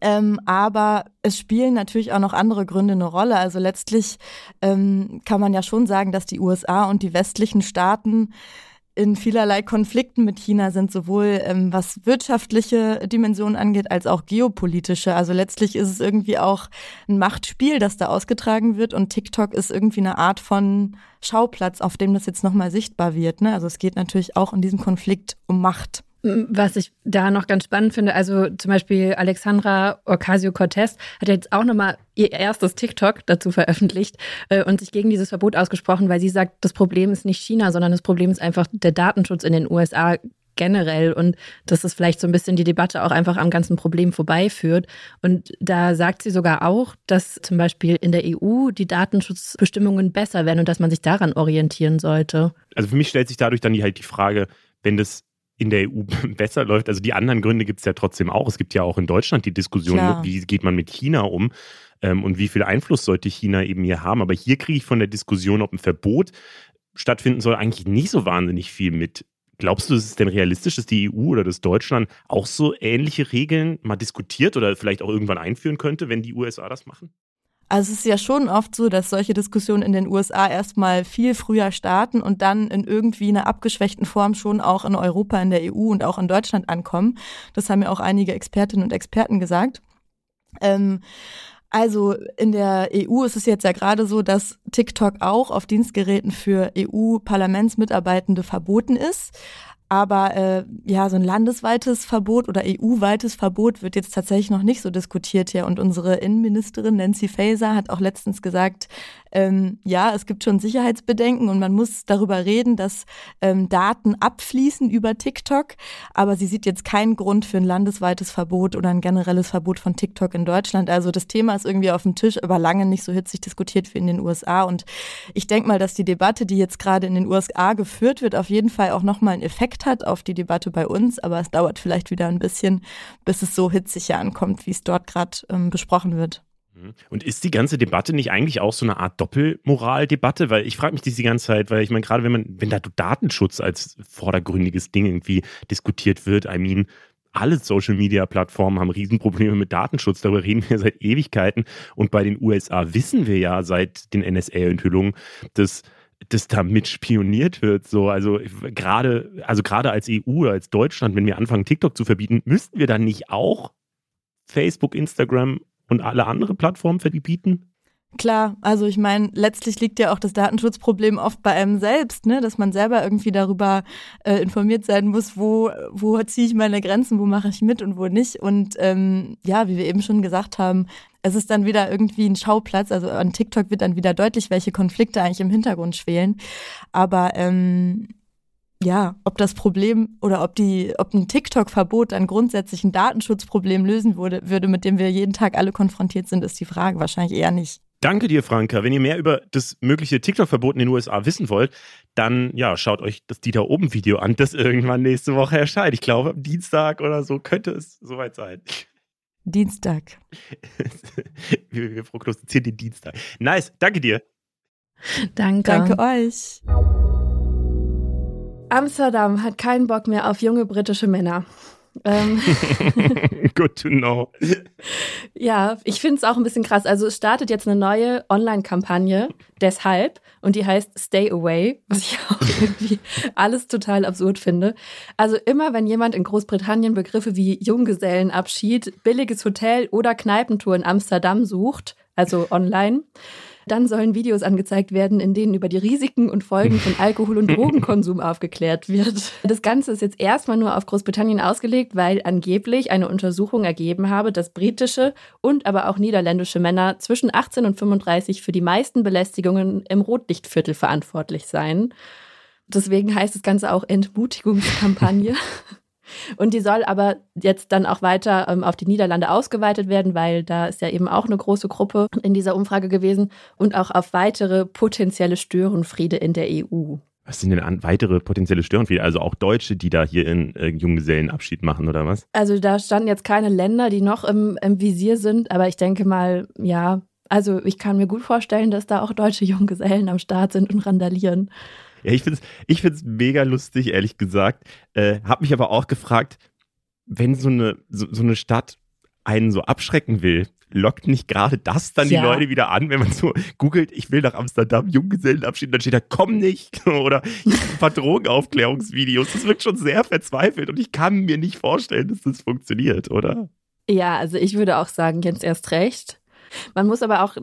Ähm, aber es spielen natürlich auch noch andere Gründe eine Rolle. Also letztlich ähm, kann man ja schon sagen, dass die USA und die westlichen Staaten in vielerlei Konflikten mit China sind, sowohl ähm, was wirtschaftliche Dimensionen angeht, als auch geopolitische. Also letztlich ist es irgendwie auch ein Machtspiel, das da ausgetragen wird und TikTok ist irgendwie eine Art von Schauplatz, auf dem das jetzt nochmal sichtbar wird. Ne? Also es geht natürlich auch in diesem Konflikt um Macht. Was ich da noch ganz spannend finde, also zum Beispiel Alexandra Ocasio-Cortez hat jetzt auch nochmal ihr erstes TikTok dazu veröffentlicht äh, und sich gegen dieses Verbot ausgesprochen, weil sie sagt, das Problem ist nicht China, sondern das Problem ist einfach der Datenschutz in den USA generell und dass es vielleicht so ein bisschen die Debatte auch einfach am ganzen Problem vorbeiführt. Und da sagt sie sogar auch, dass zum Beispiel in der EU die Datenschutzbestimmungen besser werden und dass man sich daran orientieren sollte. Also für mich stellt sich dadurch dann die, halt die Frage, wenn das in der EU (laughs) besser läuft. Also die anderen Gründe gibt es ja trotzdem auch. Es gibt ja auch in Deutschland die Diskussion, Klar. wie geht man mit China um ähm, und wie viel Einfluss sollte China eben hier haben. Aber hier kriege ich von der Diskussion, ob ein Verbot stattfinden soll, eigentlich nicht so wahnsinnig viel mit. Glaubst du, ist es denn realistisch, dass die EU oder das Deutschland auch so ähnliche Regeln mal diskutiert oder vielleicht auch irgendwann einführen könnte, wenn die USA das machen? Also es ist ja schon oft so, dass solche Diskussionen in den USA erstmal viel früher starten und dann in irgendwie einer abgeschwächten Form schon auch in Europa, in der EU und auch in Deutschland ankommen. Das haben ja auch einige Expertinnen und Experten gesagt. Ähm, also in der EU ist es jetzt ja gerade so, dass TikTok auch auf Dienstgeräten für EU-Parlamentsmitarbeitende verboten ist. Aber äh, ja, so ein landesweites Verbot oder EU-weites Verbot wird jetzt tatsächlich noch nicht so diskutiert hier. Und unsere Innenministerin Nancy Faeser hat auch letztens gesagt, ähm, ja, es gibt schon Sicherheitsbedenken und man muss darüber reden, dass ähm, Daten abfließen über TikTok. Aber sie sieht jetzt keinen Grund für ein landesweites Verbot oder ein generelles Verbot von TikTok in Deutschland. Also das Thema ist irgendwie auf dem Tisch, aber lange nicht so hitzig diskutiert wie in den USA. Und ich denke mal, dass die Debatte, die jetzt gerade in den USA geführt wird, auf jeden Fall auch nochmal einen Effekt hat auf die Debatte bei uns. Aber es dauert vielleicht wieder ein bisschen, bis es so hitzig hier ankommt, wie es dort gerade ähm, besprochen wird. Und ist die ganze Debatte nicht eigentlich auch so eine Art Doppelmoral-Debatte? Weil ich frage mich das die ganze Zeit, weil ich meine, gerade wenn man, wenn da Datenschutz als vordergründiges Ding irgendwie diskutiert wird, I mean, alle Social Media Plattformen haben Riesenprobleme mit Datenschutz. Darüber reden wir (laughs) seit Ewigkeiten. Und bei den USA wissen wir ja seit den NSA-Enthüllungen, dass dass da mit spioniert wird. So, also gerade, also gerade als EU als Deutschland, wenn wir anfangen, TikTok zu verbieten, müssten wir dann nicht auch Facebook, Instagram und alle anderen Plattformen verbieten? Klar, also ich meine, letztlich liegt ja auch das Datenschutzproblem oft bei einem selbst, ne? dass man selber irgendwie darüber äh, informiert sein muss, wo, wo ziehe ich meine Grenzen, wo mache ich mit und wo nicht. Und ähm, ja, wie wir eben schon gesagt haben, es ist dann wieder irgendwie ein Schauplatz. Also an TikTok wird dann wieder deutlich, welche Konflikte eigentlich im Hintergrund schwelen. Aber ähm, ja, ob das Problem oder ob die, ob ein TikTok-Verbot ein grundsätzlichen Datenschutzproblem lösen würde, würde, mit dem wir jeden Tag alle konfrontiert sind, ist die Frage wahrscheinlich eher nicht. Danke dir, Franka. Wenn ihr mehr über das mögliche TikTok-Verbot in den USA wissen wollt, dann ja, schaut euch das Dieter Oben-Video an, das irgendwann nächste Woche erscheint. Ich glaube, am Dienstag oder so könnte es soweit sein. Dienstag. (laughs) wir, wir prognostizieren den Dienstag. Nice, danke dir. Danke. Danke euch. Amsterdam hat keinen Bock mehr auf junge britische Männer. Ähm, (laughs) Good to know. (laughs) Ja, ich finde es auch ein bisschen krass. Also es startet jetzt eine neue Online-Kampagne deshalb und die heißt Stay Away, was ich (laughs) auch irgendwie alles total absurd finde. Also immer, wenn jemand in Großbritannien Begriffe wie Junggesellenabschied, billiges Hotel oder Kneipentour in Amsterdam sucht, also online, dann sollen Videos angezeigt werden, in denen über die Risiken und Folgen von Alkohol- und (laughs) Drogenkonsum aufgeklärt wird. Das Ganze ist jetzt erstmal nur auf Großbritannien ausgelegt, weil angeblich eine Untersuchung ergeben habe, dass britische und aber auch niederländische Männer zwischen 18 und 35 für die meisten Belästigungen im Rotlichtviertel verantwortlich seien. Deswegen heißt das Ganze auch Entmutigungskampagne. (laughs) Und die soll aber jetzt dann auch weiter ähm, auf die Niederlande ausgeweitet werden, weil da ist ja eben auch eine große Gruppe in dieser Umfrage gewesen und auch auf weitere potenzielle Störenfriede in der EU. Was sind denn weitere potenzielle Störenfriede? Also auch Deutsche, die da hier in äh, Junggesellenabschied machen oder was? Also da standen jetzt keine Länder, die noch im, im Visier sind, aber ich denke mal, ja, also ich kann mir gut vorstellen, dass da auch deutsche Junggesellen am Start sind und randalieren. Ja, ich finde es ich find's mega lustig, ehrlich gesagt. Äh, hab mich aber auch gefragt, wenn so eine, so, so eine Stadt einen so abschrecken will, lockt nicht gerade das dann ja. die Leute wieder an, wenn man so googelt, ich will nach Amsterdam Junggesellenabschied, dann steht da, komm nicht. (laughs) Oder ein paar Drogenaufklärungsvideos. Das wirkt schon sehr verzweifelt und ich kann mir nicht vorstellen, dass das funktioniert, oder? Ja, also ich würde auch sagen, jetzt erst recht. Man muss aber auch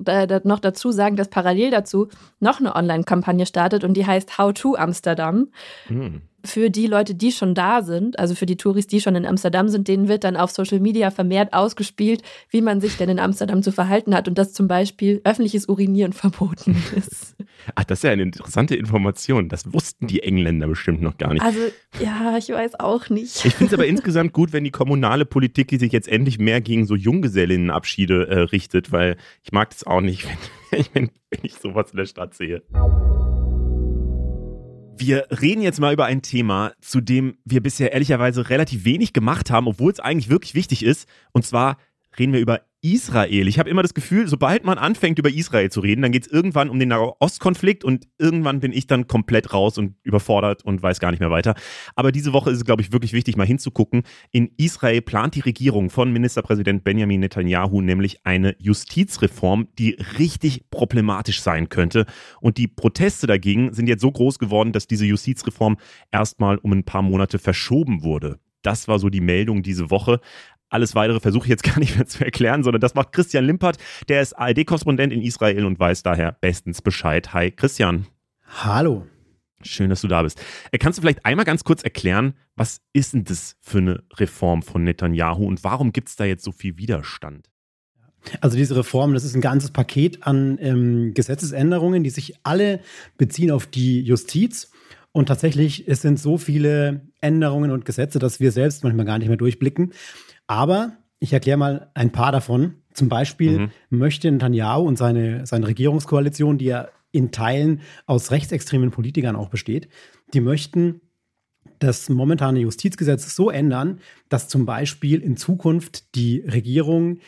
noch dazu sagen, dass parallel dazu noch eine Online-Kampagne startet und die heißt How to Amsterdam. Hm für die Leute, die schon da sind, also für die Touris, die schon in Amsterdam sind, denen wird dann auf Social Media vermehrt ausgespielt, wie man sich denn in Amsterdam zu verhalten hat und dass zum Beispiel öffentliches Urinieren verboten (laughs) ist. Ach, das ist ja eine interessante Information. Das wussten die Engländer bestimmt noch gar nicht. Also, ja, ich weiß auch nicht. Ich finde es aber (laughs) insgesamt gut, wenn die kommunale Politik die sich jetzt endlich mehr gegen so Junggesellinnenabschiede äh, richtet, weil ich mag das auch nicht, wenn, (laughs) wenn, wenn ich sowas in der Stadt sehe. Wir reden jetzt mal über ein Thema, zu dem wir bisher ehrlicherweise relativ wenig gemacht haben, obwohl es eigentlich wirklich wichtig ist. Und zwar reden wir über Israel. Ich habe immer das Gefühl, sobald man anfängt, über Israel zu reden, dann geht es irgendwann um den Ostkonflikt und irgendwann bin ich dann komplett raus und überfordert und weiß gar nicht mehr weiter. Aber diese Woche ist es, glaube ich, wirklich wichtig, mal hinzugucken. In Israel plant die Regierung von Ministerpräsident Benjamin Netanyahu nämlich eine Justizreform, die richtig problematisch sein könnte. Und die Proteste dagegen sind jetzt so groß geworden, dass diese Justizreform erstmal um ein paar Monate verschoben wurde. Das war so die Meldung diese Woche. Alles weitere versuche ich jetzt (laughs) gar nicht mehr zu erklären, sondern das macht Christian Limpert. Der ist ARD-Korrespondent in Israel und weiß daher bestens Bescheid. Hi, Christian. Hallo. Schön, dass du da bist. Äh, kannst du vielleicht einmal ganz kurz erklären, was ist denn das für eine Reform von Netanyahu und warum gibt es da jetzt so viel Widerstand? Also diese Reform, das ist ein ganzes Paket an ähm, Gesetzesänderungen, die sich alle beziehen auf die Justiz. Und tatsächlich, es sind so viele Änderungen und Gesetze, dass wir selbst manchmal gar nicht mehr durchblicken. Aber ich erkläre mal ein paar davon. Zum Beispiel mhm. möchte Netanyahu und seine, seine Regierungskoalition, die ja in Teilen aus rechtsextremen Politikern auch besteht, die möchten das momentane Justizgesetz so ändern, dass zum Beispiel in Zukunft die Regierung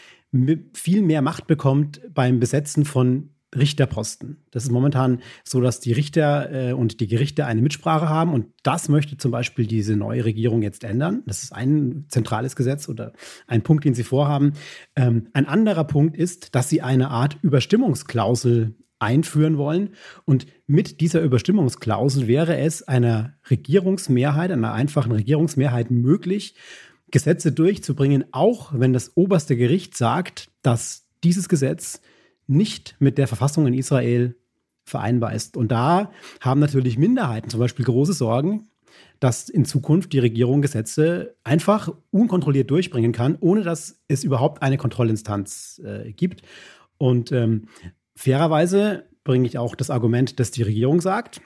viel mehr Macht bekommt beim Besetzen von Richterposten. Das ist momentan so, dass die Richter äh, und die Gerichte eine Mitsprache haben und das möchte zum Beispiel diese neue Regierung jetzt ändern. Das ist ein zentrales Gesetz oder ein Punkt, den sie vorhaben. Ähm, ein anderer Punkt ist, dass sie eine Art Überstimmungsklausel einführen wollen. Und mit dieser Überstimmungsklausel wäre es einer Regierungsmehrheit, einer einfachen Regierungsmehrheit möglich, Gesetze durchzubringen, auch wenn das oberste Gericht sagt, dass dieses Gesetz nicht mit der Verfassung in Israel vereinbar ist. Und da haben natürlich Minderheiten zum Beispiel große Sorgen, dass in Zukunft die Regierung Gesetze einfach unkontrolliert durchbringen kann, ohne dass es überhaupt eine Kontrollinstanz äh, gibt. Und ähm, fairerweise bringe ich auch das Argument, dass die Regierung sagt,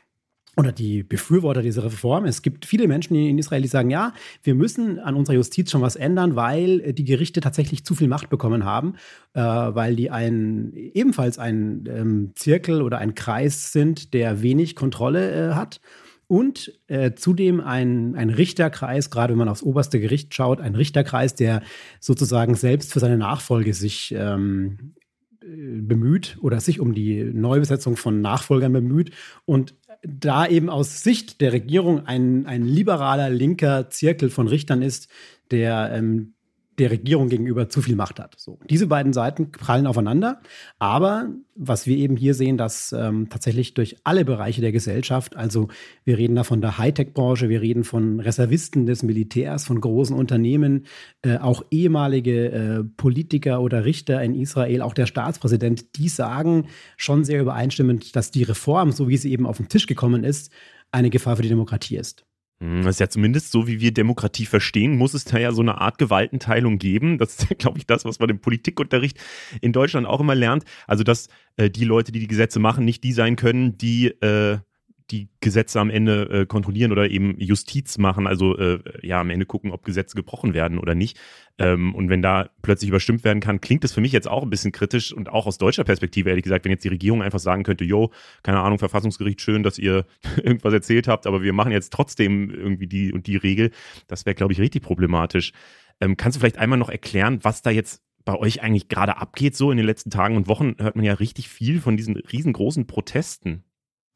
oder die Befürworter dieser Reform. Es gibt viele Menschen in Israel, die sagen, ja, wir müssen an unserer Justiz schon was ändern, weil äh, die Gerichte tatsächlich zu viel Macht bekommen haben, äh, weil die ein, ebenfalls ein ähm, Zirkel oder ein Kreis sind, der wenig Kontrolle äh, hat. Und äh, zudem ein, ein Richterkreis, gerade wenn man aufs oberste Gericht schaut, ein Richterkreis, der sozusagen selbst für seine Nachfolge sich ähm, äh, bemüht oder sich um die Neubesetzung von Nachfolgern bemüht und da eben aus Sicht der Regierung ein, ein liberaler linker Zirkel von Richtern ist, der ähm, der Regierung gegenüber zu viel Macht hat. So, diese beiden Seiten prallen aufeinander. Aber was wir eben hier sehen, dass ähm, tatsächlich durch alle Bereiche der Gesellschaft, also wir reden da von der Hightech-Branche, wir reden von Reservisten des Militärs, von großen Unternehmen, äh, auch ehemalige äh, Politiker oder Richter in Israel, auch der Staatspräsident, die sagen schon sehr übereinstimmend, dass die Reform, so wie sie eben auf den Tisch gekommen ist, eine Gefahr für die Demokratie ist. Hm, das ist ja zumindest so, wie wir Demokratie verstehen, muss es da ja so eine Art Gewaltenteilung geben. Das ist, glaube ich, das, was man im Politikunterricht in Deutschland auch immer lernt. Also, dass äh, die Leute, die die Gesetze machen, nicht die sein können, die äh, die Gesetze am Ende äh, kontrollieren oder eben Justiz machen, also äh, ja am Ende gucken, ob Gesetze gebrochen werden oder nicht. Ähm, und wenn da plötzlich überstimmt werden kann, klingt das für mich jetzt auch ein bisschen kritisch und auch aus deutscher Perspektive, ehrlich gesagt, wenn jetzt die Regierung einfach sagen könnte, jo, keine Ahnung, Verfassungsgericht, schön, dass ihr (laughs) irgendwas erzählt habt, aber wir machen jetzt trotzdem irgendwie die und die Regel, das wäre, glaube ich, richtig problematisch. Ähm, kannst du vielleicht einmal noch erklären, was da jetzt bei euch eigentlich gerade abgeht? So in den letzten Tagen und Wochen hört man ja richtig viel von diesen riesengroßen Protesten.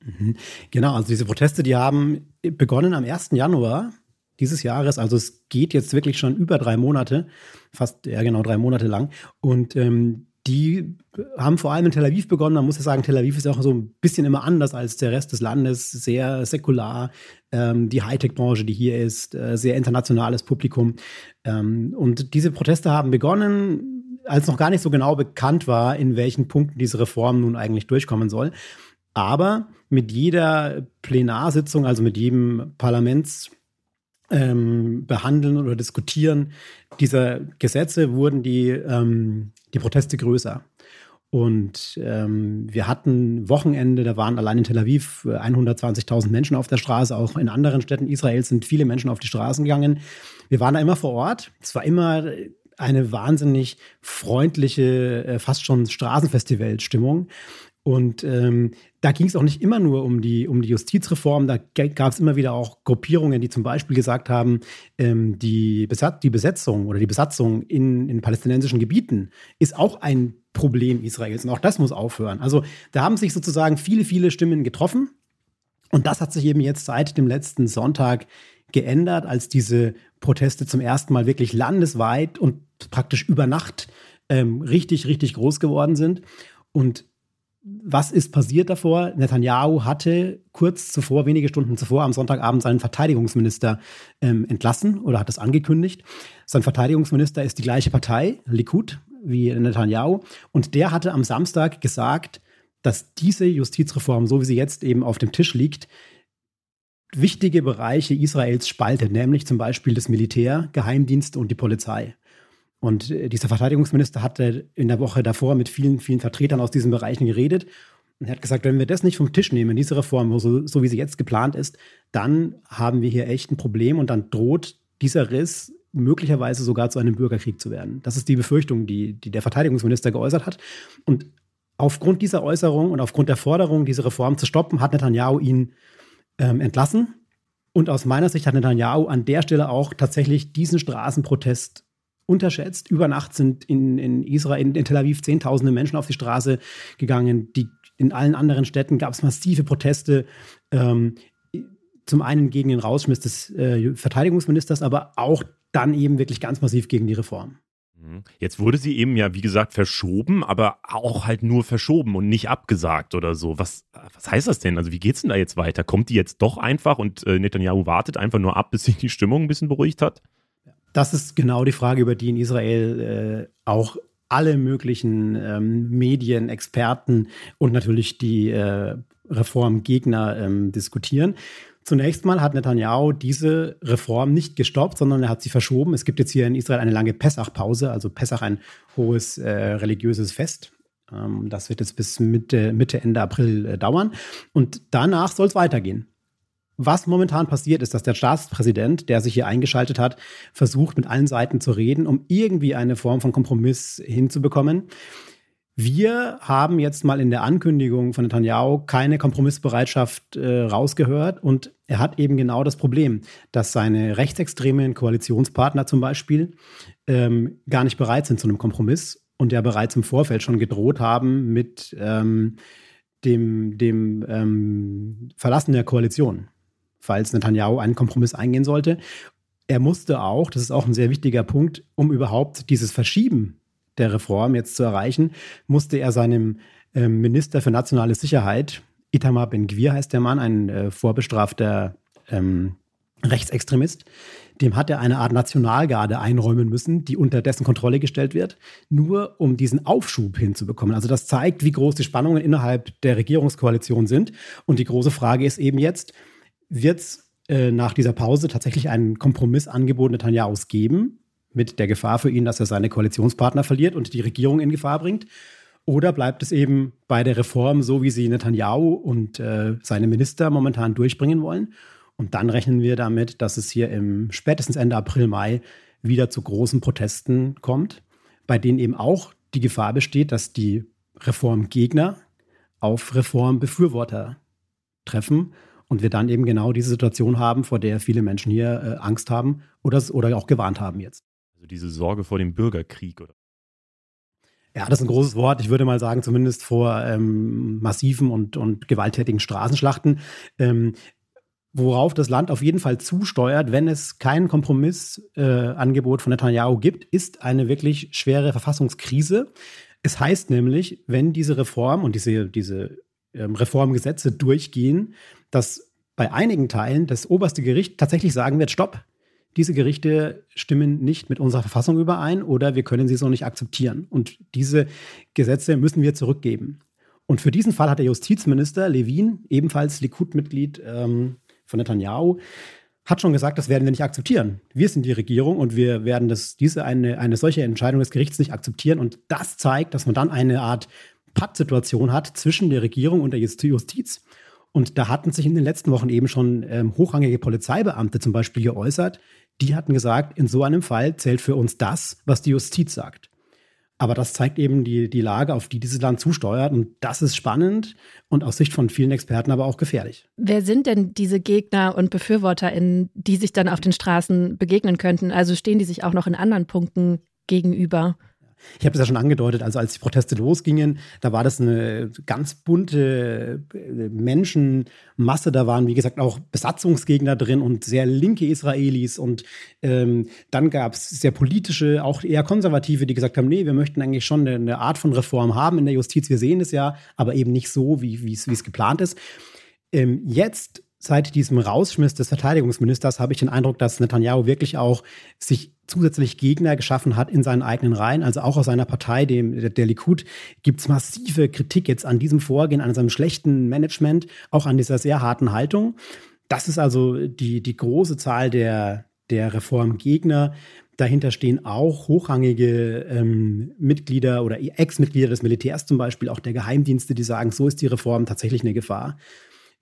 Mhm. Genau, also diese Proteste, die haben begonnen am 1. Januar dieses Jahres. Also es geht jetzt wirklich schon über drei Monate, fast ja genau drei Monate lang. Und ähm, die haben vor allem in Tel Aviv begonnen. Man muss ja sagen, Tel Aviv ist auch so ein bisschen immer anders als der Rest des Landes, sehr säkular. Ähm, die Hightech-Branche, die hier ist, äh, sehr internationales Publikum. Ähm, und diese Proteste haben begonnen, als noch gar nicht so genau bekannt war, in welchen Punkten diese Reform nun eigentlich durchkommen soll. Aber mit jeder Plenarsitzung, also mit jedem Parlaments ähm, behandeln oder diskutieren dieser Gesetze wurden die, ähm, die Proteste größer. Und ähm, wir hatten Wochenende, da waren allein in Tel Aviv 120.000 äh, Menschen auf der Straße, auch in anderen Städten Israels sind viele Menschen auf die Straßen gegangen. Wir waren da immer vor Ort. Es war immer eine wahnsinnig freundliche, äh, fast schon Straßenfestival-Stimmung. Und ähm, da ging es auch nicht immer nur um die, um die Justizreform, da gab es immer wieder auch Gruppierungen, die zum Beispiel gesagt haben, ähm, die, Besat die Besetzung oder die Besatzung in, in palästinensischen Gebieten ist auch ein Problem Israels und auch das muss aufhören. Also da haben sich sozusagen viele, viele Stimmen getroffen und das hat sich eben jetzt seit dem letzten Sonntag geändert, als diese Proteste zum ersten Mal wirklich landesweit und praktisch über Nacht ähm, richtig, richtig groß geworden sind. Und was ist passiert davor? Netanyahu hatte kurz zuvor, wenige Stunden zuvor, am Sonntagabend seinen Verteidigungsminister ähm, entlassen oder hat es angekündigt. Sein Verteidigungsminister ist die gleiche Partei, Likud, wie Netanyahu. Und der hatte am Samstag gesagt, dass diese Justizreform, so wie sie jetzt eben auf dem Tisch liegt, wichtige Bereiche Israels spaltet, nämlich zum Beispiel das Militär, Geheimdienste und die Polizei. Und äh, dieser Verteidigungsminister hatte in der Woche davor mit vielen, vielen Vertretern aus diesen Bereichen geredet und er hat gesagt, wenn wir das nicht vom Tisch nehmen, diese Reform, so, so wie sie jetzt geplant ist, dann haben wir hier echt ein Problem und dann droht dieser Riss möglicherweise sogar zu einem Bürgerkrieg zu werden. Das ist die Befürchtung, die, die der Verteidigungsminister geäußert hat. Und aufgrund dieser Äußerung und aufgrund der Forderung, diese Reform zu stoppen, hat Netanyahu ihn ähm, entlassen. Und aus meiner Sicht hat Netanyahu an der Stelle auch tatsächlich diesen Straßenprotest unterschätzt. Über Nacht sind in, in Israel, in, in Tel Aviv Zehntausende Menschen auf die Straße gegangen. Die, in allen anderen Städten gab es massive Proteste. Ähm, zum einen gegen den Rausschmiss des äh, Verteidigungsministers, aber auch dann eben wirklich ganz massiv gegen die Reform. Mhm. Jetzt wurde sie eben ja, wie gesagt, verschoben, aber auch halt nur verschoben und nicht abgesagt oder so. Was, was heißt das denn? Also, wie geht es denn da jetzt weiter? Kommt die jetzt doch einfach und äh, Netanyahu wartet einfach nur ab, bis sich die Stimmung ein bisschen beruhigt hat? Das ist genau die Frage, über die in Israel äh, auch alle möglichen ähm, Medien, Experten und natürlich die äh, Reformgegner ähm, diskutieren. Zunächst mal hat Netanyahu diese Reform nicht gestoppt, sondern er hat sie verschoben. Es gibt jetzt hier in Israel eine lange Pessach-Pause, also Pessach ein hohes äh, religiöses Fest. Ähm, das wird jetzt bis Mitte, Mitte Ende April äh, dauern. Und danach soll es weitergehen. Was momentan passiert, ist, dass der Staatspräsident, der sich hier eingeschaltet hat, versucht, mit allen Seiten zu reden, um irgendwie eine Form von Kompromiss hinzubekommen. Wir haben jetzt mal in der Ankündigung von Netanyahu keine Kompromissbereitschaft äh, rausgehört und er hat eben genau das Problem, dass seine rechtsextremen Koalitionspartner zum Beispiel ähm, gar nicht bereit sind zu einem Kompromiss und ja bereits im Vorfeld schon gedroht haben mit ähm, dem, dem ähm, Verlassen der Koalition falls Netanyahu einen Kompromiss eingehen sollte. Er musste auch, das ist auch ein sehr wichtiger Punkt, um überhaupt dieses Verschieben der Reform jetzt zu erreichen, musste er seinem äh, Minister für nationale Sicherheit, Itamar Ben-Gvir heißt der Mann, ein äh, vorbestrafter ähm, Rechtsextremist, dem hat er eine Art Nationalgarde einräumen müssen, die unter dessen Kontrolle gestellt wird, nur um diesen Aufschub hinzubekommen. Also das zeigt, wie groß die Spannungen innerhalb der Regierungskoalition sind. Und die große Frage ist eben jetzt, wird es äh, nach dieser Pause tatsächlich ein Kompromissangebot Netanyahus geben, mit der Gefahr für ihn, dass er seine Koalitionspartner verliert und die Regierung in Gefahr bringt? Oder bleibt es eben bei der Reform, so wie sie Netanyahu und äh, seine Minister momentan durchbringen wollen? Und dann rechnen wir damit, dass es hier im spätestens Ende April, Mai wieder zu großen Protesten kommt, bei denen eben auch die Gefahr besteht, dass die Reformgegner auf Reformbefürworter treffen und wir dann eben genau diese Situation haben, vor der viele Menschen hier äh, Angst haben oder, oder auch gewarnt haben jetzt. Also diese Sorge vor dem Bürgerkrieg, oder? Ja, das ist ein großes Wort. Ich würde mal sagen, zumindest vor ähm, massiven und, und gewalttätigen Straßenschlachten. Ähm, worauf das Land auf jeden Fall zusteuert, wenn es kein Kompromissangebot äh, von Netanyahu gibt, ist eine wirklich schwere Verfassungskrise. Es heißt nämlich, wenn diese Reform und diese, diese ähm, Reformgesetze durchgehen, dass bei einigen Teilen das oberste Gericht tatsächlich sagen wird, stopp, diese Gerichte stimmen nicht mit unserer Verfassung überein oder wir können sie so nicht akzeptieren. Und diese Gesetze müssen wir zurückgeben. Und für diesen Fall hat der Justizminister Levin, ebenfalls Likud-Mitglied ähm, von Netanyahu, hat schon gesagt, das werden wir nicht akzeptieren. Wir sind die Regierung und wir werden das, diese eine, eine solche Entscheidung des Gerichts nicht akzeptieren. Und das zeigt, dass man dann eine Art Pattsituation hat zwischen der Regierung und der Justiz. Und da hatten sich in den letzten Wochen eben schon ähm, hochrangige Polizeibeamte zum Beispiel geäußert. Die hatten gesagt, in so einem Fall zählt für uns das, was die Justiz sagt. Aber das zeigt eben die, die Lage, auf die dieses Land zusteuert. Und das ist spannend und aus Sicht von vielen Experten aber auch gefährlich. Wer sind denn diese Gegner und BefürworterInnen, die sich dann auf den Straßen begegnen könnten? Also stehen die sich auch noch in anderen Punkten gegenüber? Ich habe es ja schon angedeutet, also als die Proteste losgingen, da war das eine ganz bunte äh, Menschenmasse. Da waren, wie gesagt, auch Besatzungsgegner drin und sehr linke Israelis. Und ähm, dann gab es sehr politische, auch eher konservative, die gesagt haben, nee, wir möchten eigentlich schon eine, eine Art von Reform haben in der Justiz. Wir sehen es ja, aber eben nicht so, wie es geplant ist. Ähm, jetzt seit diesem Rausschmiss des Verteidigungsministers habe ich den Eindruck, dass Netanyahu wirklich auch sich zusätzlich Gegner geschaffen hat in seinen eigenen Reihen, also auch aus seiner Partei, dem, der Likud, gibt es massive Kritik jetzt an diesem Vorgehen, an seinem schlechten Management, auch an dieser sehr harten Haltung. Das ist also die, die große Zahl der, der Reformgegner. Dahinter stehen auch hochrangige ähm, Mitglieder oder Ex-Mitglieder des Militärs zum Beispiel, auch der Geheimdienste, die sagen, so ist die Reform tatsächlich eine Gefahr.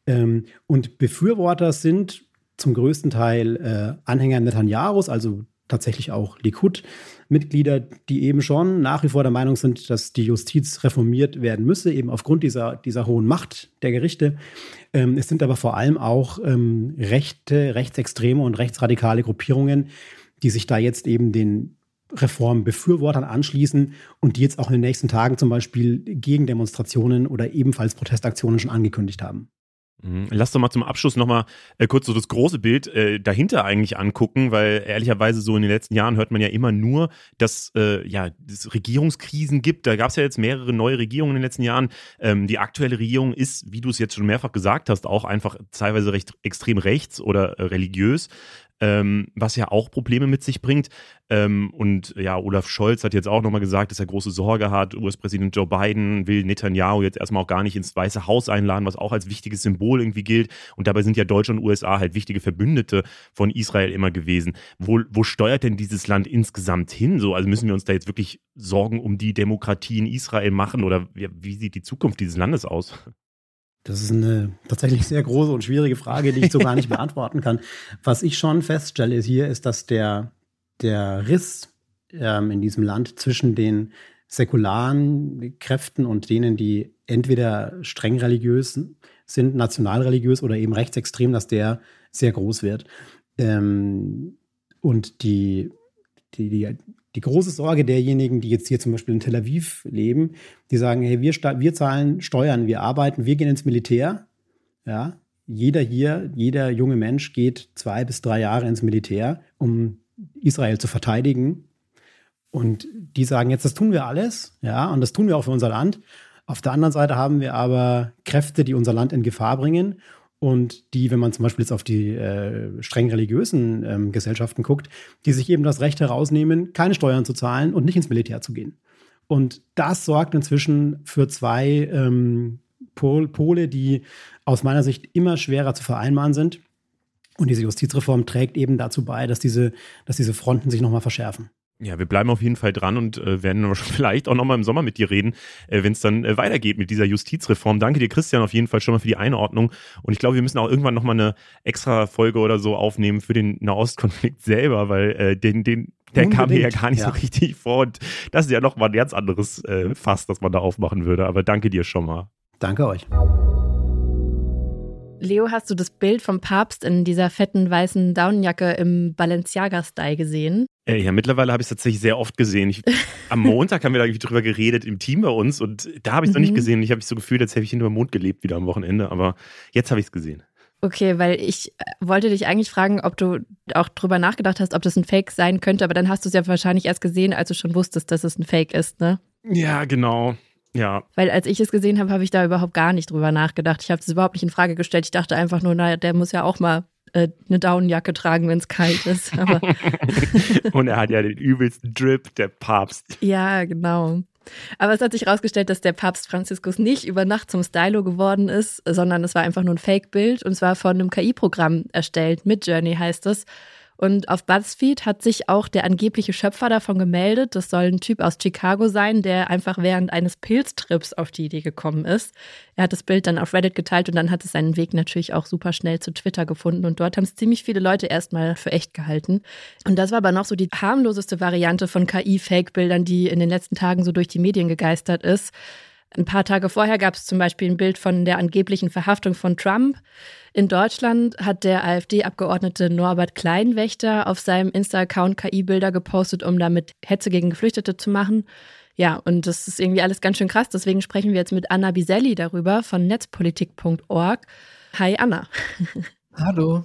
Ähm, und Befürworter sind zum größten Teil äh, Anhänger Netanyahus, also tatsächlich auch Likud-Mitglieder, die eben schon nach wie vor der Meinung sind, dass die Justiz reformiert werden müsse, eben aufgrund dieser, dieser hohen Macht der Gerichte. Ähm, es sind aber vor allem auch ähm, rechte, rechtsextreme und rechtsradikale Gruppierungen, die sich da jetzt eben den Reformbefürwortern anschließen und die jetzt auch in den nächsten Tagen zum Beispiel Gegendemonstrationen oder ebenfalls Protestaktionen schon angekündigt haben. Mhm. Lass doch mal zum Abschluss nochmal äh, kurz so das große Bild äh, dahinter eigentlich angucken, weil ehrlicherweise so in den letzten Jahren hört man ja immer nur, dass äh, ja, es Regierungskrisen gibt. Da gab es ja jetzt mehrere neue Regierungen in den letzten Jahren. Ähm, die aktuelle Regierung ist, wie du es jetzt schon mehrfach gesagt hast, auch einfach teilweise recht extrem rechts oder äh, religiös ähm, was ja auch Probleme mit sich bringt. Ähm, und ja, Olaf Scholz hat jetzt auch nochmal gesagt, dass er große Sorge hat. US-Präsident Joe Biden will Netanyahu jetzt erstmal auch gar nicht ins Weiße Haus einladen, was auch als wichtiges Symbol irgendwie gilt. Und dabei sind ja Deutschland und USA halt wichtige Verbündete von Israel immer gewesen. Wo, wo steuert denn dieses Land insgesamt hin? So, also müssen wir uns da jetzt wirklich Sorgen um die Demokratie in Israel machen oder wie, wie sieht die Zukunft dieses Landes aus? Das ist eine tatsächlich sehr große und schwierige Frage, die ich so gar nicht (laughs) beantworten kann. Was ich schon feststelle ist hier, ist, dass der, der Riss ähm, in diesem Land zwischen den säkularen Kräften und denen, die entweder streng religiös sind, nationalreligiös oder eben rechtsextrem, dass der sehr groß wird. Ähm, und die, die, die, die große Sorge derjenigen, die jetzt hier zum Beispiel in Tel Aviv leben, die sagen, hey, wir, wir zahlen Steuern, wir arbeiten, wir gehen ins Militär. Ja, jeder hier, jeder junge Mensch geht zwei bis drei Jahre ins Militär, um Israel zu verteidigen. Und die sagen jetzt, das tun wir alles, ja, und das tun wir auch für unser Land. Auf der anderen Seite haben wir aber Kräfte, die unser Land in Gefahr bringen und die, wenn man zum Beispiel jetzt auf die äh, streng religiösen ähm, Gesellschaften guckt, die sich eben das Recht herausnehmen, keine Steuern zu zahlen und nicht ins Militär zu gehen. Und das sorgt inzwischen für zwei ähm, Pol Pole, die aus meiner Sicht immer schwerer zu vereinbaren sind. Und diese Justizreform trägt eben dazu bei, dass diese, dass diese Fronten sich nochmal verschärfen. Ja, wir bleiben auf jeden Fall dran und äh, werden (laughs) vielleicht auch nochmal im Sommer mit dir reden, äh, wenn es dann äh, weitergeht mit dieser Justizreform. Danke dir, Christian, auf jeden Fall schon mal für die Einordnung. Und ich glaube, wir müssen auch irgendwann nochmal eine extra Folge oder so aufnehmen für den Nahostkonflikt selber, weil äh, den, den, der Unbedingt. kam mir ja gar nicht ja. so richtig vor. Und das ist ja nochmal ein ganz anderes äh, Fass, das man da aufmachen würde. Aber danke dir schon mal. Danke euch. Leo, hast du das Bild vom Papst in dieser fetten weißen Daunenjacke im Balenciaga-Style gesehen? Äh, ja, mittlerweile habe ich es tatsächlich sehr oft gesehen. Ich, am Montag haben wir da irgendwie drüber geredet im Team bei uns und da habe ich es mhm. noch nicht mhm. gesehen. Ich habe mich so gefühlt, als hätte ich hinter dem Mond gelebt wieder am Wochenende, aber jetzt habe ich es gesehen. Okay, weil ich äh, wollte dich eigentlich fragen, ob du auch drüber nachgedacht hast, ob das ein Fake sein könnte, aber dann hast du es ja wahrscheinlich erst gesehen, als du schon wusstest, dass es ein Fake ist, ne? Ja, genau. Ja. Weil als ich es gesehen habe, habe ich da überhaupt gar nicht drüber nachgedacht. Ich habe es überhaupt nicht in Frage gestellt. Ich dachte einfach nur, naja, der muss ja auch mal äh, eine Daunenjacke tragen, wenn es kalt ist. (laughs) Und er hat ja den übelsten Drip, der Papst. Ja, genau. Aber es hat sich herausgestellt, dass der Papst Franziskus nicht über Nacht zum Stylo geworden ist, sondern es war einfach nur ein Fake-Bild und zwar von einem KI-Programm erstellt. Mit Journey heißt es. Und auf BuzzFeed hat sich auch der angebliche Schöpfer davon gemeldet. Das soll ein Typ aus Chicago sein, der einfach während eines Pilztrips auf die Idee gekommen ist. Er hat das Bild dann auf Reddit geteilt und dann hat es seinen Weg natürlich auch super schnell zu Twitter gefunden. Und dort haben es ziemlich viele Leute erstmal für echt gehalten. Und das war aber noch so die harmloseste Variante von KI-Fake-Bildern, die in den letzten Tagen so durch die Medien gegeistert ist. Ein paar Tage vorher gab es zum Beispiel ein Bild von der angeblichen Verhaftung von Trump. In Deutschland hat der AfD-Abgeordnete Norbert Kleinwächter auf seinem Insta-Account KI-Bilder gepostet, um damit Hetze gegen Geflüchtete zu machen. Ja, und das ist irgendwie alles ganz schön krass. Deswegen sprechen wir jetzt mit Anna Biselli darüber von netzpolitik.org. Hi Anna. (laughs) Hallo.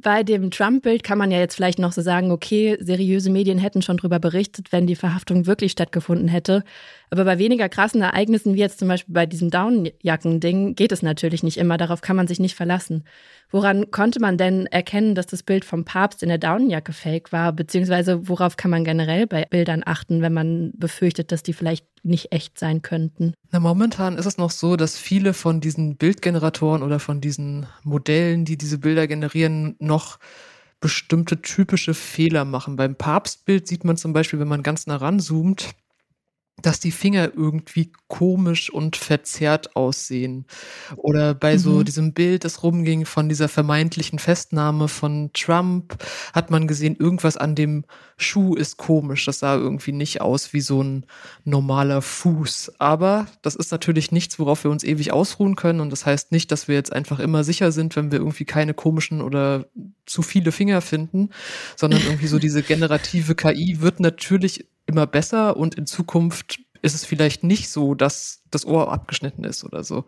Bei dem Trump-Bild kann man ja jetzt vielleicht noch so sagen, okay, seriöse Medien hätten schon darüber berichtet, wenn die Verhaftung wirklich stattgefunden hätte. Aber bei weniger krassen Ereignissen, wie jetzt zum Beispiel bei diesem Downjacken-Ding, geht es natürlich nicht immer. Darauf kann man sich nicht verlassen. Woran konnte man denn erkennen, dass das Bild vom Papst in der Downjacke fake war? Beziehungsweise worauf kann man generell bei Bildern achten, wenn man befürchtet, dass die vielleicht nicht echt sein könnten? Na, momentan ist es noch so, dass viele von diesen Bildgeneratoren oder von diesen Modellen, die diese Bilder generieren, noch bestimmte typische Fehler machen. Beim Papstbild sieht man zum Beispiel, wenn man ganz nah ranzoomt, dass die Finger irgendwie komisch und verzerrt aussehen. Oder bei mhm. so diesem Bild, das rumging von dieser vermeintlichen Festnahme von Trump, hat man gesehen, irgendwas an dem Schuh ist komisch. Das sah irgendwie nicht aus wie so ein normaler Fuß. Aber das ist natürlich nichts, worauf wir uns ewig ausruhen können. Und das heißt nicht, dass wir jetzt einfach immer sicher sind, wenn wir irgendwie keine komischen oder zu viele Finger finden, sondern irgendwie so diese generative KI wird natürlich immer besser und in Zukunft ist es vielleicht nicht so, dass das Ohr abgeschnitten ist oder so.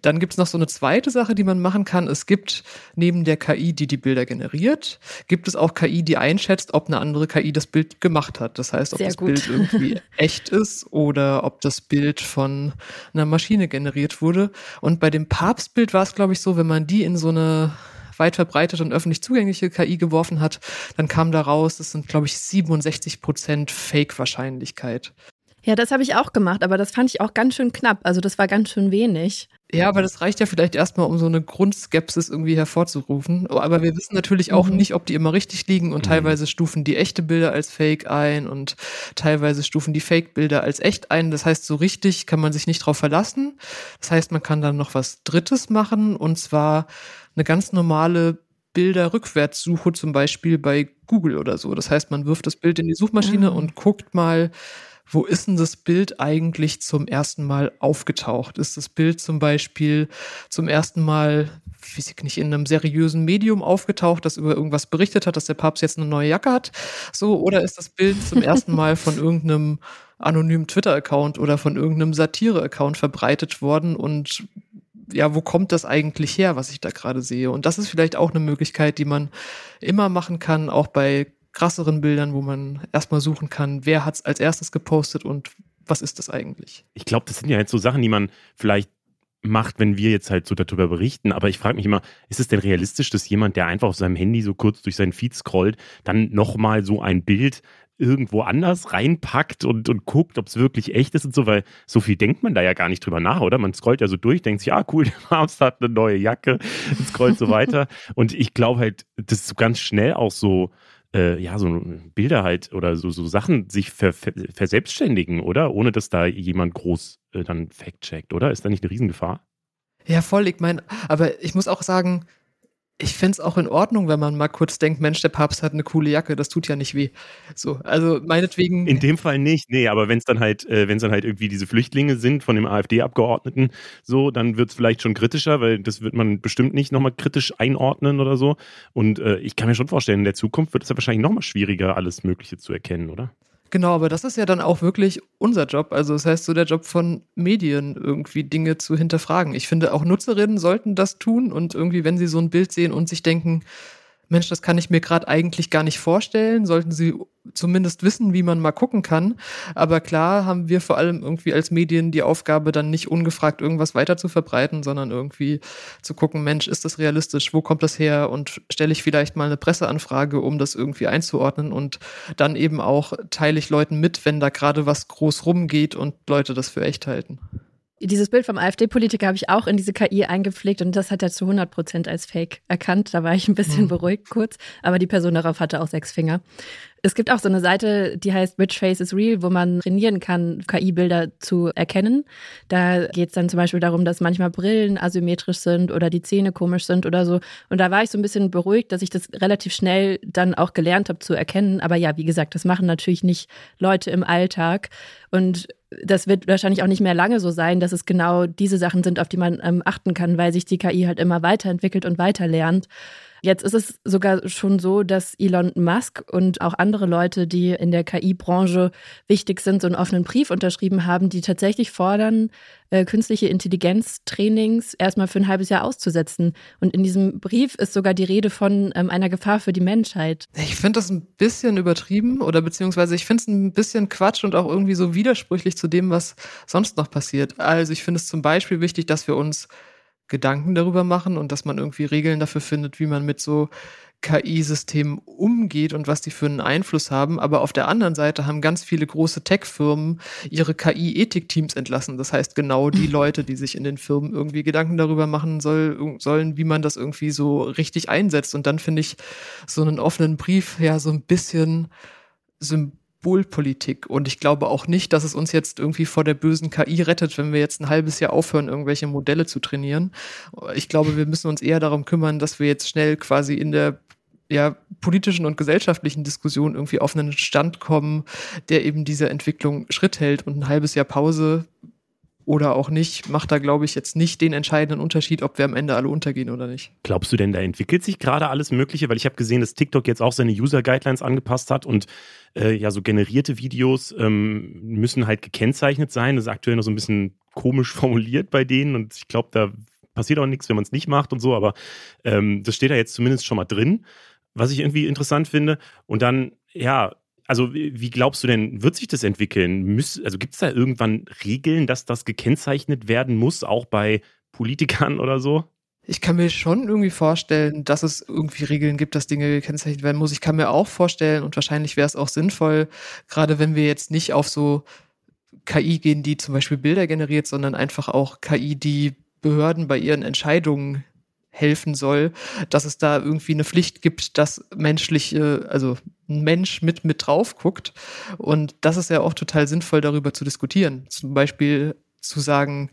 Dann gibt es noch so eine zweite Sache, die man machen kann. Es gibt neben der KI, die die Bilder generiert, gibt es auch KI, die einschätzt, ob eine andere KI das Bild gemacht hat. Das heißt, ob Sehr das gut. Bild irgendwie (laughs) echt ist oder ob das Bild von einer Maschine generiert wurde. Und bei dem Papstbild war es, glaube ich, so, wenn man die in so eine weit verbreitete und öffentlich zugängliche KI geworfen hat, dann kam da raus, das sind, glaube ich, 67 Prozent Fake-Wahrscheinlichkeit. Ja, das habe ich auch gemacht, aber das fand ich auch ganz schön knapp. Also das war ganz schön wenig. Ja, aber das reicht ja vielleicht erstmal, um so eine Grundskepsis irgendwie hervorzurufen. Aber wir wissen natürlich auch mhm. nicht, ob die immer richtig liegen und mhm. teilweise stufen die echte Bilder als Fake ein und teilweise stufen die Fake-Bilder als echt ein. Das heißt, so richtig kann man sich nicht drauf verlassen. Das heißt, man kann dann noch was Drittes machen und zwar eine ganz normale Bilder-Rückwärtssuche zum Beispiel bei Google oder so. Das heißt, man wirft das Bild in die Suchmaschine mhm. und guckt mal, wo ist denn das Bild eigentlich zum ersten Mal aufgetaucht? Ist das Bild zum Beispiel zum ersten Mal, weiß ich nicht, in einem seriösen Medium aufgetaucht, das über irgendwas berichtet hat, dass der Papst jetzt eine neue Jacke hat? So, oder ist das Bild zum ersten Mal von irgendeinem anonymen Twitter-Account oder von irgendeinem Satire-Account verbreitet worden und ja, wo kommt das eigentlich her, was ich da gerade sehe? Und das ist vielleicht auch eine Möglichkeit, die man immer machen kann, auch bei krasseren Bildern, wo man erstmal suchen kann, wer hat es als erstes gepostet und was ist das eigentlich? Ich glaube, das sind ja jetzt so Sachen, die man vielleicht macht, wenn wir jetzt halt so darüber berichten. Aber ich frage mich immer, ist es denn realistisch, dass jemand, der einfach auf seinem Handy so kurz durch seinen Feed scrollt, dann nochmal so ein Bild irgendwo anders reinpackt und, und guckt, ob es wirklich echt ist und so, weil so viel denkt man da ja gar nicht drüber nach, oder? Man scrollt ja so durch, denkt sich, ja, cool, (laughs) der Papst hat eine neue Jacke und scrollt so weiter. (laughs) Und ich glaube halt, das ist so ganz schnell auch so, äh, ja, so Bilder halt oder so, so Sachen sich ver, ver, verselbstständigen, oder? Ohne dass da jemand groß äh, dann fact-checkt, oder? Ist da nicht eine Riesengefahr? Ja, voll. Ich meine, aber ich muss auch sagen, ich fände es auch in Ordnung, wenn man mal kurz denkt, Mensch, der Papst hat eine coole Jacke, das tut ja nicht weh. So, also meinetwegen. In dem Fall nicht, nee, aber wenn es dann halt, äh, wenn es dann halt irgendwie diese Flüchtlinge sind von dem AfD-Abgeordneten, so, dann wird es vielleicht schon kritischer, weil das wird man bestimmt nicht nochmal kritisch einordnen oder so. Und äh, ich kann mir schon vorstellen, in der Zukunft wird es ja wahrscheinlich nochmal schwieriger, alles Mögliche zu erkennen, oder? Genau, aber das ist ja dann auch wirklich unser Job. Also das heißt so der Job von Medien, irgendwie Dinge zu hinterfragen. Ich finde, auch Nutzerinnen sollten das tun und irgendwie, wenn sie so ein Bild sehen und sich denken, Mensch, das kann ich mir gerade eigentlich gar nicht vorstellen, sollten sie zumindest wissen, wie man mal gucken kann. Aber klar haben wir vor allem irgendwie als Medien die Aufgabe, dann nicht ungefragt irgendwas weiter zu verbreiten, sondern irgendwie zu gucken, Mensch, ist das realistisch? Wo kommt das her? Und stelle ich vielleicht mal eine Presseanfrage, um das irgendwie einzuordnen? Und dann eben auch teile ich Leuten mit, wenn da gerade was groß rumgeht und Leute das für echt halten. Dieses Bild vom AfD-Politiker habe ich auch in diese KI eingepflegt und das hat er zu 100 Prozent als Fake erkannt. Da war ich ein bisschen mhm. beruhigt kurz, aber die Person darauf hatte auch sechs Finger. Es gibt auch so eine Seite, die heißt Which Face is Real, wo man trainieren kann, KI-Bilder zu erkennen. Da geht es dann zum Beispiel darum, dass manchmal Brillen asymmetrisch sind oder die Zähne komisch sind oder so. Und da war ich so ein bisschen beruhigt, dass ich das relativ schnell dann auch gelernt habe zu erkennen. Aber ja, wie gesagt, das machen natürlich nicht Leute im Alltag. Und das wird wahrscheinlich auch nicht mehr lange so sein, dass es genau diese Sachen sind, auf die man ähm, achten kann, weil sich die KI halt immer weiterentwickelt und weiter lernt. Jetzt ist es sogar schon so, dass Elon Musk und auch andere Leute, die in der KI-Branche wichtig sind, so einen offenen Brief unterschrieben haben, die tatsächlich fordern, äh, künstliche Intelligenz-Trainings erstmal für ein halbes Jahr auszusetzen. Und in diesem Brief ist sogar die Rede von ähm, einer Gefahr für die Menschheit. Ich finde das ein bisschen übertrieben oder beziehungsweise ich finde es ein bisschen Quatsch und auch irgendwie so widersprüchlich zu dem, was sonst noch passiert. Also ich finde es zum Beispiel wichtig, dass wir uns Gedanken darüber machen und dass man irgendwie Regeln dafür findet, wie man mit so KI-Systemen umgeht und was die für einen Einfluss haben. Aber auf der anderen Seite haben ganz viele große Tech-Firmen ihre KI-Ethik-Teams entlassen. Das heißt, genau die (laughs) Leute, die sich in den Firmen irgendwie Gedanken darüber machen soll, sollen, wie man das irgendwie so richtig einsetzt. Und dann finde ich so einen offenen Brief ja so ein bisschen symbolisch Symbolpolitik. Und ich glaube auch nicht, dass es uns jetzt irgendwie vor der bösen KI rettet, wenn wir jetzt ein halbes Jahr aufhören, irgendwelche Modelle zu trainieren. Ich glaube, wir müssen uns eher darum kümmern, dass wir jetzt schnell quasi in der ja, politischen und gesellschaftlichen Diskussion irgendwie auf einen Stand kommen, der eben dieser Entwicklung Schritt hält und ein halbes Jahr Pause oder auch nicht, macht da, glaube ich, jetzt nicht den entscheidenden Unterschied, ob wir am Ende alle untergehen oder nicht. Glaubst du denn, da entwickelt sich gerade alles Mögliche? Weil ich habe gesehen, dass TikTok jetzt auch seine User-Guidelines angepasst hat und äh, ja, so generierte Videos ähm, müssen halt gekennzeichnet sein. Das ist aktuell noch so ein bisschen komisch (laughs) formuliert bei denen und ich glaube, da passiert auch nichts, wenn man es nicht macht und so, aber ähm, das steht da jetzt zumindest schon mal drin, was ich irgendwie interessant finde. Und dann, ja, also wie glaubst du denn, wird sich das entwickeln? Müs also gibt es da irgendwann Regeln, dass das gekennzeichnet werden muss, auch bei Politikern oder so? Ich kann mir schon irgendwie vorstellen, dass es irgendwie Regeln gibt, dass Dinge gekennzeichnet werden muss. Ich kann mir auch vorstellen, und wahrscheinlich wäre es auch sinnvoll, gerade wenn wir jetzt nicht auf so KI gehen, die zum Beispiel Bilder generiert, sondern einfach auch KI, die Behörden bei ihren Entscheidungen helfen soll, dass es da irgendwie eine Pflicht gibt, dass menschliche, also ein Mensch mit mit drauf guckt. Und das ist ja auch total sinnvoll, darüber zu diskutieren. Zum Beispiel zu sagen,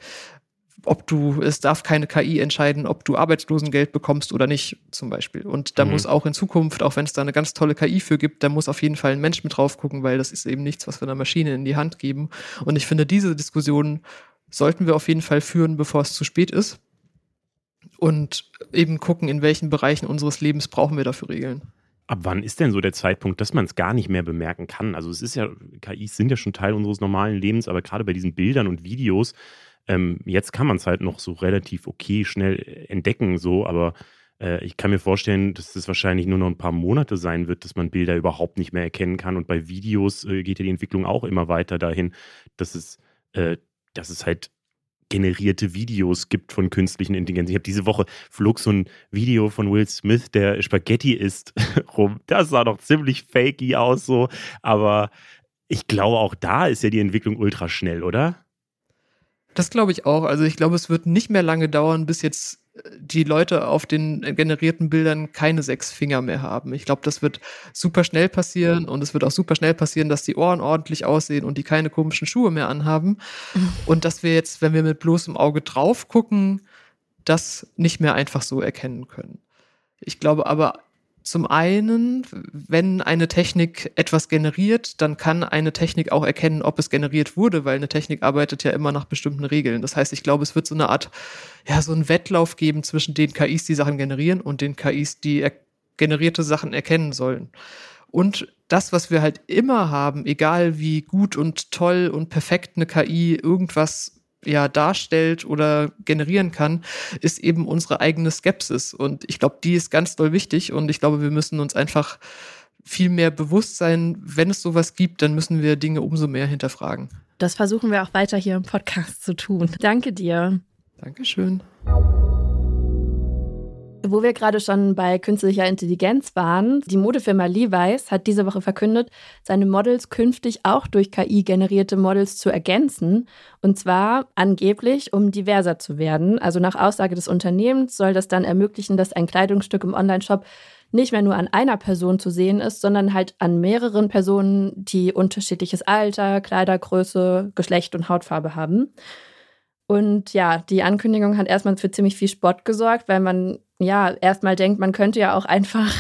ob du, es darf keine KI entscheiden, ob du Arbeitslosengeld bekommst oder nicht, zum Beispiel. Und da mhm. muss auch in Zukunft, auch wenn es da eine ganz tolle KI für gibt, da muss auf jeden Fall ein Mensch mit drauf gucken, weil das ist eben nichts, was wir einer Maschine in die Hand geben. Und ich finde, diese Diskussion sollten wir auf jeden Fall führen, bevor es zu spät ist. Und eben gucken, in welchen Bereichen unseres Lebens brauchen wir dafür Regeln. Ab wann ist denn so der Zeitpunkt, dass man es gar nicht mehr bemerken kann? Also es ist ja, KIs sind ja schon Teil unseres normalen Lebens, aber gerade bei diesen Bildern und Videos, ähm, jetzt kann man es halt noch so relativ okay schnell entdecken, so, aber äh, ich kann mir vorstellen, dass es wahrscheinlich nur noch ein paar Monate sein wird, dass man Bilder überhaupt nicht mehr erkennen kann. Und bei Videos äh, geht ja die Entwicklung auch immer weiter dahin, dass es, äh, dass es halt generierte Videos gibt von künstlichen Intelligenz. Ich habe diese Woche flog so ein Video von Will Smith, der Spaghetti isst, (laughs) rum. Das sah doch ziemlich fakey aus so, aber ich glaube auch da ist ja die Entwicklung ultra schnell, oder? Das glaube ich auch. Also ich glaube, es wird nicht mehr lange dauern, bis jetzt die Leute auf den generierten Bildern keine sechs Finger mehr haben. Ich glaube, das wird super schnell passieren und es wird auch super schnell passieren, dass die Ohren ordentlich aussehen und die keine komischen Schuhe mehr anhaben. (laughs) Und dass wir jetzt, wenn wir mit bloßem Auge drauf gucken, das nicht mehr einfach so erkennen können. Ich glaube aber zum einen, wenn eine Technik etwas generiert, dann kann eine Technik auch erkennen, ob es generiert wurde, weil eine Technik arbeitet ja immer nach bestimmten Regeln. Das heißt, ich glaube, es wird so eine Art, ja, so einen Wettlauf geben zwischen den KIs, die Sachen generieren und den KIs, die generierte Sachen erkennen sollen. Und das, was wir halt immer haben, egal wie gut und toll und perfekt eine KI irgendwas ja darstellt oder generieren kann, ist eben unsere eigene Skepsis. Und ich glaube, die ist ganz doll wichtig. Und ich glaube, wir müssen uns einfach viel mehr bewusst sein, wenn es sowas gibt, dann müssen wir Dinge umso mehr hinterfragen. Das versuchen wir auch weiter hier im Podcast zu tun. Danke dir. Dankeschön. Wo wir gerade schon bei künstlicher Intelligenz waren, die Modefirma Levi's hat diese Woche verkündet, seine Models künftig auch durch KI generierte Models zu ergänzen. Und zwar angeblich, um diverser zu werden. Also nach Aussage des Unternehmens soll das dann ermöglichen, dass ein Kleidungsstück im Onlineshop nicht mehr nur an einer Person zu sehen ist, sondern halt an mehreren Personen, die unterschiedliches Alter, Kleidergröße, Geschlecht und Hautfarbe haben. Und ja, die Ankündigung hat erstmal für ziemlich viel Spott gesorgt, weil man ja erstmal denkt, man könnte ja auch einfach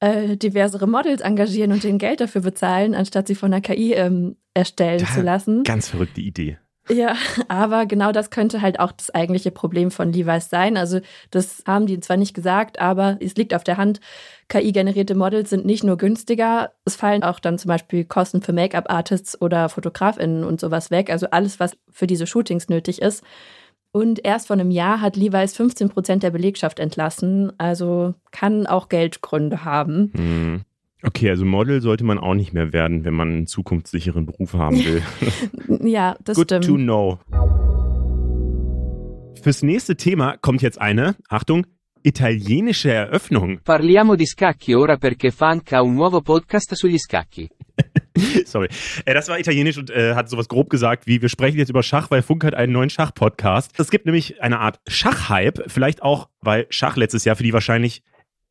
äh, diversere Models engagieren und denen Geld dafür bezahlen, anstatt sie von der KI ähm, erstellen Da- zu lassen. Ganz verrückte Idee. Ja, aber genau das könnte halt auch das eigentliche Problem von Levi's sein. Also das haben die zwar nicht gesagt, aber es liegt auf der Hand. KI-generierte Models sind nicht nur günstiger, es fallen auch dann zum Beispiel Kosten für Make-up-Artists oder FotografInnen und sowas weg. Also alles, was für diese Shootings nötig ist. Und erst vor einem Jahr hat Levi's 15 Prozent der Belegschaft entlassen. Also kann auch Geldgründe haben. Hm. Okay, also Model sollte man auch nicht mehr werden, wenn man einen zukunftssicheren Beruf haben will. (laughs) Ja, das Good stimmt. to know. Fürs nächste Thema kommt jetzt eine, Achtung, italienische Eröffnung. Parliamo di scacchi ora perché Funk ha un nuovo podcast sugli scacchi. (laughs) Sorry. Äh, das war italienisch und äh, hat sowas grob gesagt, wie wir sprechen jetzt über Schach, weil Funk hat einen neuen Schach-Podcast. Es gibt nämlich eine Art Schachhype, vielleicht auch, weil Schach letztes Jahr für die wahrscheinlich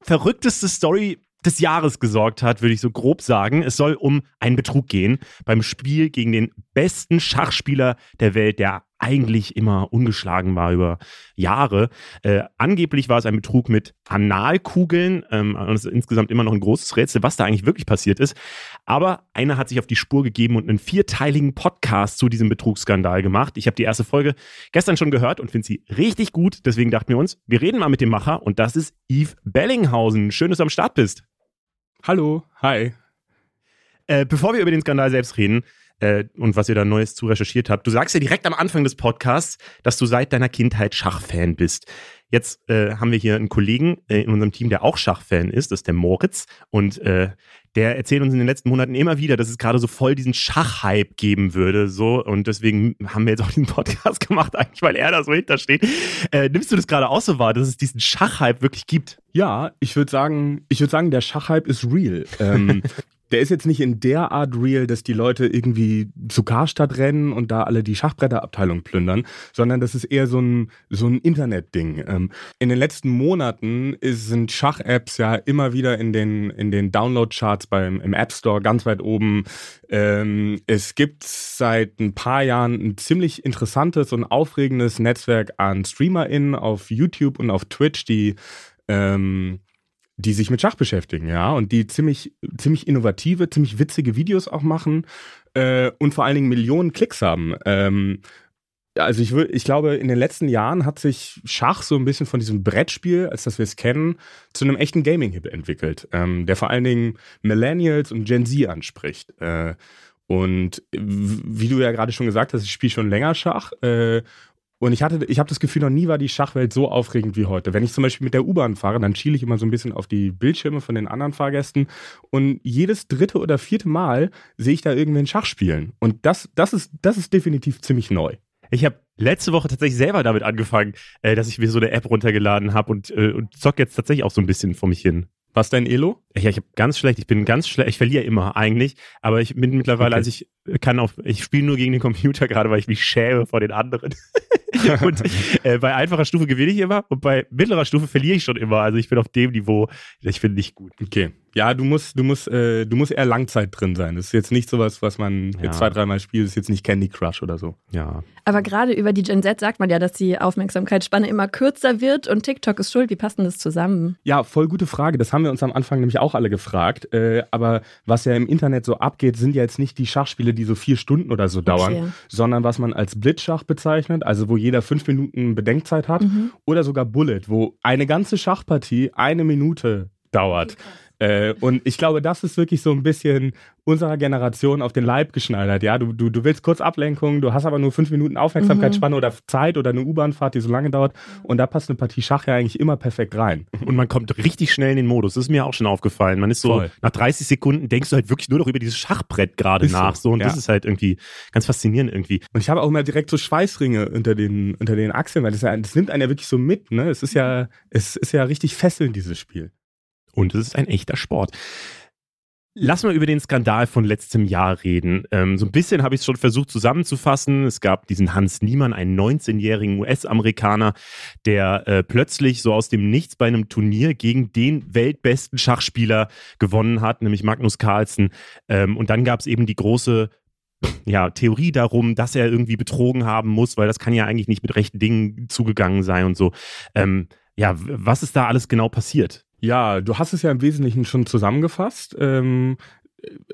verrückteste Story des Jahres gesorgt hat, würde ich so grob sagen. Es soll um einen Betrug gehen beim Spiel gegen den besten Schachspieler der Welt, der eigentlich immer ungeschlagen war über Jahre. Äh, angeblich war es ein Betrug mit Analkugeln. Ähm, und es ist insgesamt immer noch ein großes Rätsel, was da eigentlich wirklich passiert ist. Aber einer hat sich auf die Spur gegeben und einen vierteiligen Podcast zu diesem Betrugsskandal gemacht. Ich habe die erste Folge gestern schon gehört und finde sie richtig gut. Deswegen dachten wir uns, wir reden mal mit dem Macher und das ist Yves Bellinghausen. Schön, dass du am Start bist. Hallo, hi. Äh, bevor wir über den Skandal selbst reden äh, und was ihr da Neues zu recherchiert habt, du sagst ja direkt am Anfang des Podcasts, dass du seit deiner Kindheit Schachfan bist. Jetzt äh, haben wir hier einen Kollegen äh, in unserem Team, der auch Schachfan ist, das ist der Moritz. Und äh, der erzählt uns in den letzten Monaten immer wieder, dass es gerade so voll diesen Schachhype geben würde. So, und deswegen haben wir jetzt auch diesen Podcast (laughs) gemacht, eigentlich, weil er da so hintersteht. Äh, nimmst du das gerade auch so wahr, dass es diesen Schachhype wirklich gibt? Ja, ich würde sagen, ich würde sagen, der Schachhype ist real. Ähm, (laughs) der ist jetzt nicht in der Art real, dass die Leute irgendwie zu Karstadt rennen und da alle die Schachbretterabteilung plündern, sondern das ist eher so ein, so ein Internetding. Ähm, in den letzten Monaten ist, sind Schach-Apps ja immer wieder in den, in den Download-Charts beim, im App Store ganz weit oben. Ähm, es gibt seit ein paar Jahren ein ziemlich interessantes und aufregendes Netzwerk an StreamerInnen auf YouTube und auf Twitch, die ähm, die sich mit Schach beschäftigen, ja, und die ziemlich, ziemlich innovative, ziemlich witzige Videos auch machen äh, und vor allen Dingen Millionen Klicks haben. Ähm, also ich, ich glaube, in den letzten Jahren hat sich Schach so ein bisschen von diesem Brettspiel, als dass wir es kennen, zu einem echten Gaming-Hit entwickelt, ähm, der vor allen Dingen Millennials und Gen Z anspricht. Äh, und wie du ja gerade schon gesagt hast, ich spiele schon länger Schach. Äh, und ich hatte, ich habe das Gefühl, noch nie war die Schachwelt so aufregend wie heute. Wenn ich zum Beispiel mit der U-Bahn fahre, dann schiele ich immer so ein bisschen auf die Bildschirme von den anderen Fahrgästen und jedes dritte oder vierte Mal sehe ich da irgendwen Schach spielen. Und das, das ist, das ist definitiv ziemlich neu. Ich habe letzte Woche tatsächlich selber damit angefangen, äh, dass ich mir so eine App runtergeladen habe und, äh, und zock jetzt tatsächlich auch so ein bisschen vor mich hin. Was dein Elo? Ja, ich habe ganz schlecht, ich bin ganz schlecht, ich verliere immer eigentlich, aber ich bin mittlerweile, Okay. also ich kann auf, ich spiele nur gegen den Computer (laughs) gerade, weil ich mich schäme vor den anderen. (laughs) und äh, bei einfacher Stufe gewinne ich immer und bei mittlerer Stufe verliere ich schon immer. Also ich bin auf dem Niveau, ich bin nicht gut. Okay. Ja, du musst, du musst, äh, du musst eher Langzeit drin sein. Das ist jetzt nicht sowas, was man Ja. jetzt zwei, dreimal spielt. Das ist jetzt nicht Candy Crush oder so. Ja. Aber gerade über die Gen Z sagt man ja, dass die Aufmerksamkeitsspanne immer kürzer wird und TikTok ist schuld. Wie passt denn das zusammen? Ja, voll gute Frage. Das haben wir uns am Anfang nämlich auch alle gefragt. Äh, aber was ja im Internet so abgeht, sind ja jetzt nicht die Schachspiele, die so vier Stunden oder so dauern, Okay. sondern was man als Blitzschach bezeichnet, also wo jeder fünf Minuten Bedenkzeit hat, Mhm. oder sogar Bullet, wo eine ganze Schachpartie eine Minute dauert. Äh, und ich glaube, das ist wirklich so ein bisschen unserer Generation auf den Leib geschneidert. Ja, du, du, du willst kurz Ablenkung, du hast aber nur fünf Minuten Aufmerksamkeitsspanne mhm. oder Zeit oder eine U-Bahnfahrt, die so lange dauert. Und da passt eine Partie Schach ja eigentlich immer perfekt rein. Und man kommt richtig schnell in den Modus. Das ist mir auch schon aufgefallen. Man ist so, Voll. nach 30 Sekunden denkst du halt wirklich nur noch über dieses Schachbrett gerade nach. So. Und ja. das ist halt irgendwie ganz faszinierend irgendwie. Und ich habe auch immer direkt so Schweißringe unter den, unter den Achseln, weil das, das nimmt einen ja wirklich so mit. Ne? Es ist ja, es ist ja richtig fesselnd, dieses Spiel. Und es ist ein echter Sport. Lass mal über den Skandal von letztem Jahr reden. Ähm, so ein bisschen habe ich es schon versucht zusammenzufassen. Es gab diesen Hans Niemann, einen 19-jährigen US-Amerikaner, der äh, plötzlich so aus dem Nichts bei einem Turnier gegen den weltbesten Schachspieler gewonnen hat, nämlich Magnus Carlsen. Ähm, und dann gab es eben die große ja, Theorie darum, dass er irgendwie betrogen haben muss, weil das kann ja eigentlich nicht mit rechten Dingen zugegangen sein und so. Ähm, ja, was ist da alles genau passiert? Ja, du hast es ja im Wesentlichen schon zusammengefasst. Ähm,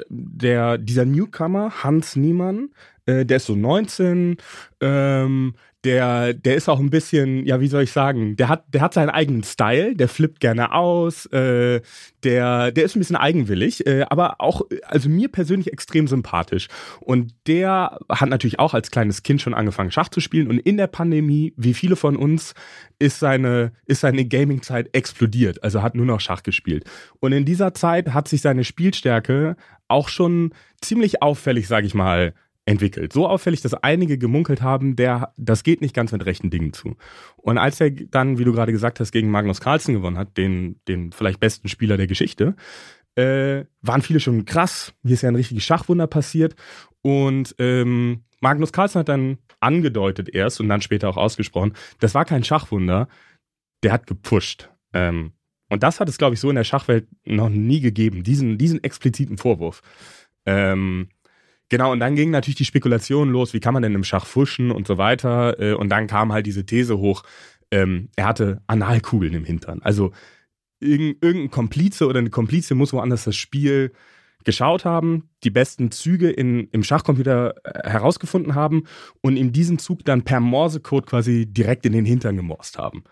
der, dieser Newcomer, Hans Niemann, äh, der ist so 19, ähm, der, der ist auch ein bisschen, ja, wie soll ich sagen, der hat, der hat seinen eigenen Style, der flippt gerne aus, äh, der, der ist ein bisschen eigenwillig, äh, aber auch, also mir persönlich extrem sympathisch. Und der hat natürlich auch als kleines Kind schon angefangen, Schach zu spielen. Und in der Pandemie, wie viele von uns, ist seine, ist seine Gaming-Zeit explodiert. Also hat nur noch Schach gespielt. Und in dieser Zeit hat sich seine Spielstärke auch schon ziemlich auffällig, sage ich mal, entwickelt. So auffällig, dass einige gemunkelt haben, der, das geht nicht ganz mit rechten Dingen zu. Und als er dann, wie du gerade gesagt hast, gegen Magnus Carlsen gewonnen hat, den, den vielleicht besten Spieler der Geschichte, äh, waren viele schon krass. Hier ist ja ein richtiges Schachwunder passiert. Und ähm, Magnus Carlsen hat dann angedeutet erst und dann später auch ausgesprochen, das war kein Schachwunder, der hat gepusht. Ähm, und das hat es, glaube ich, so in der Schachwelt noch nie gegeben, diesen, diesen expliziten Vorwurf. Ähm, Genau, und dann ging natürlich die Spekulation los, wie kann man denn im Schach fuschen und so weiter. Äh, und dann kam halt diese These hoch, ähm, er hatte Analkugeln im Hintern. Also irgendein Komplize oder eine Komplize muss woanders das Spiel geschaut haben, die besten Züge in, im Schachcomputer äh, herausgefunden haben und in diesem Zug dann per Morsecode quasi direkt in den Hintern gemorst haben.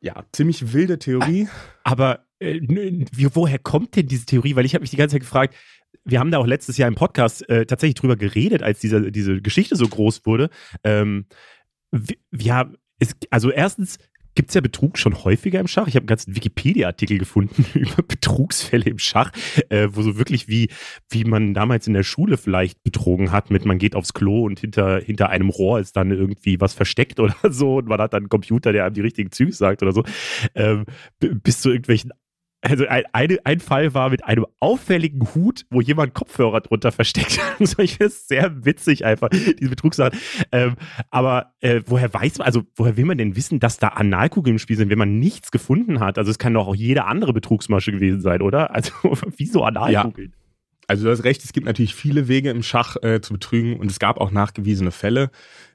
Ja, ziemlich wilde Theorie. Aber äh, woher kommt denn diese Theorie? Weil ich habe mich die ganze Zeit gefragt, wir haben da auch letztes Jahr im Podcast äh, tatsächlich drüber geredet, als diese, diese Geschichte so groß wurde. Ähm, ja, es, also erstens gibt es ja Betrug schon häufiger im Schach. Ich habe einen ganzen Wikipedia-Artikel gefunden (laughs) über Betrugsfälle im Schach, äh, wo so wirklich wie, wie man damals in der Schule vielleicht betrogen hat, mit man geht aufs Klo und hinter, hinter einem Rohr ist dann irgendwie was versteckt (laughs) oder so und man hat dann einen Computer, der einem die richtigen Züge sagt oder so, ähm, bis zu irgendwelchen also ein, eine, ein Fall war mit einem auffälligen Hut, wo jemand Kopfhörer drunter versteckt hat. (laughs) ich finde es sehr witzig einfach, diese Betrugssachen. Ähm, aber äh, woher weiß man, also woher will man denn wissen, dass da Analkugeln im Spiel sind, wenn man nichts gefunden hat? Also es kann doch auch jede andere Betrugsmasche gewesen sein, oder? Also (laughs) wieso Analkugeln? Ja. Also du hast recht, es gibt natürlich viele Wege im Schach äh, zu betrügen und es gab auch nachgewiesene Fälle.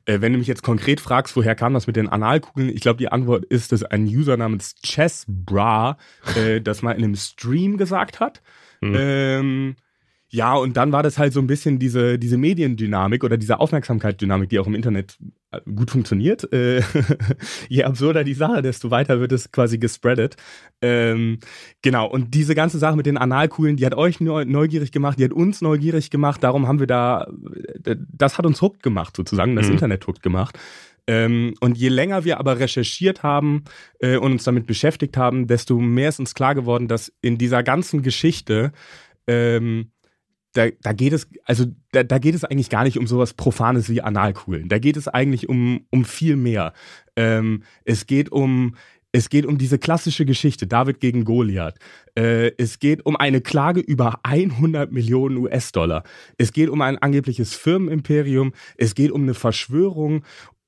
Äh, wenn du mich jetzt konkret fragst, woher kam das mit den Analkugeln, ich glaube, die Antwort ist, dass ein User namens Chessbra äh, (laughs) das mal in einem Stream gesagt hat. Mhm. Ähm, ja, und dann war das halt so ein bisschen diese, diese Mediendynamik oder diese Aufmerksamkeitsdynamik, die auch im Internet gut funktioniert. Äh, (laughs) je absurder die Sache, desto weiter wird es quasi gespreadet. Ähm, genau, und diese ganze Sache mit den Analkugeln, die hat euch neugierig gemacht, die hat uns neugierig gemacht. Darum haben wir da, äh, das hat uns hooked gemacht sozusagen, das mhm. Internet hooked gemacht. Ähm, und je länger wir aber recherchiert haben äh, und uns damit beschäftigt haben, desto mehr ist uns klar geworden, dass in dieser ganzen Geschichte ähm, da, da geht es, also da, da geht es eigentlich gar nicht um sowas Profanes wie Analkugeln. Da geht es eigentlich um, um viel mehr. Ähm, es geht um, es geht um diese klassische Geschichte, David gegen Goliath. Äh, es geht um eine Klage über 100 Millionen US-Dollar. Es geht um ein angebliches Firmenimperium. Es geht um eine Verschwörung.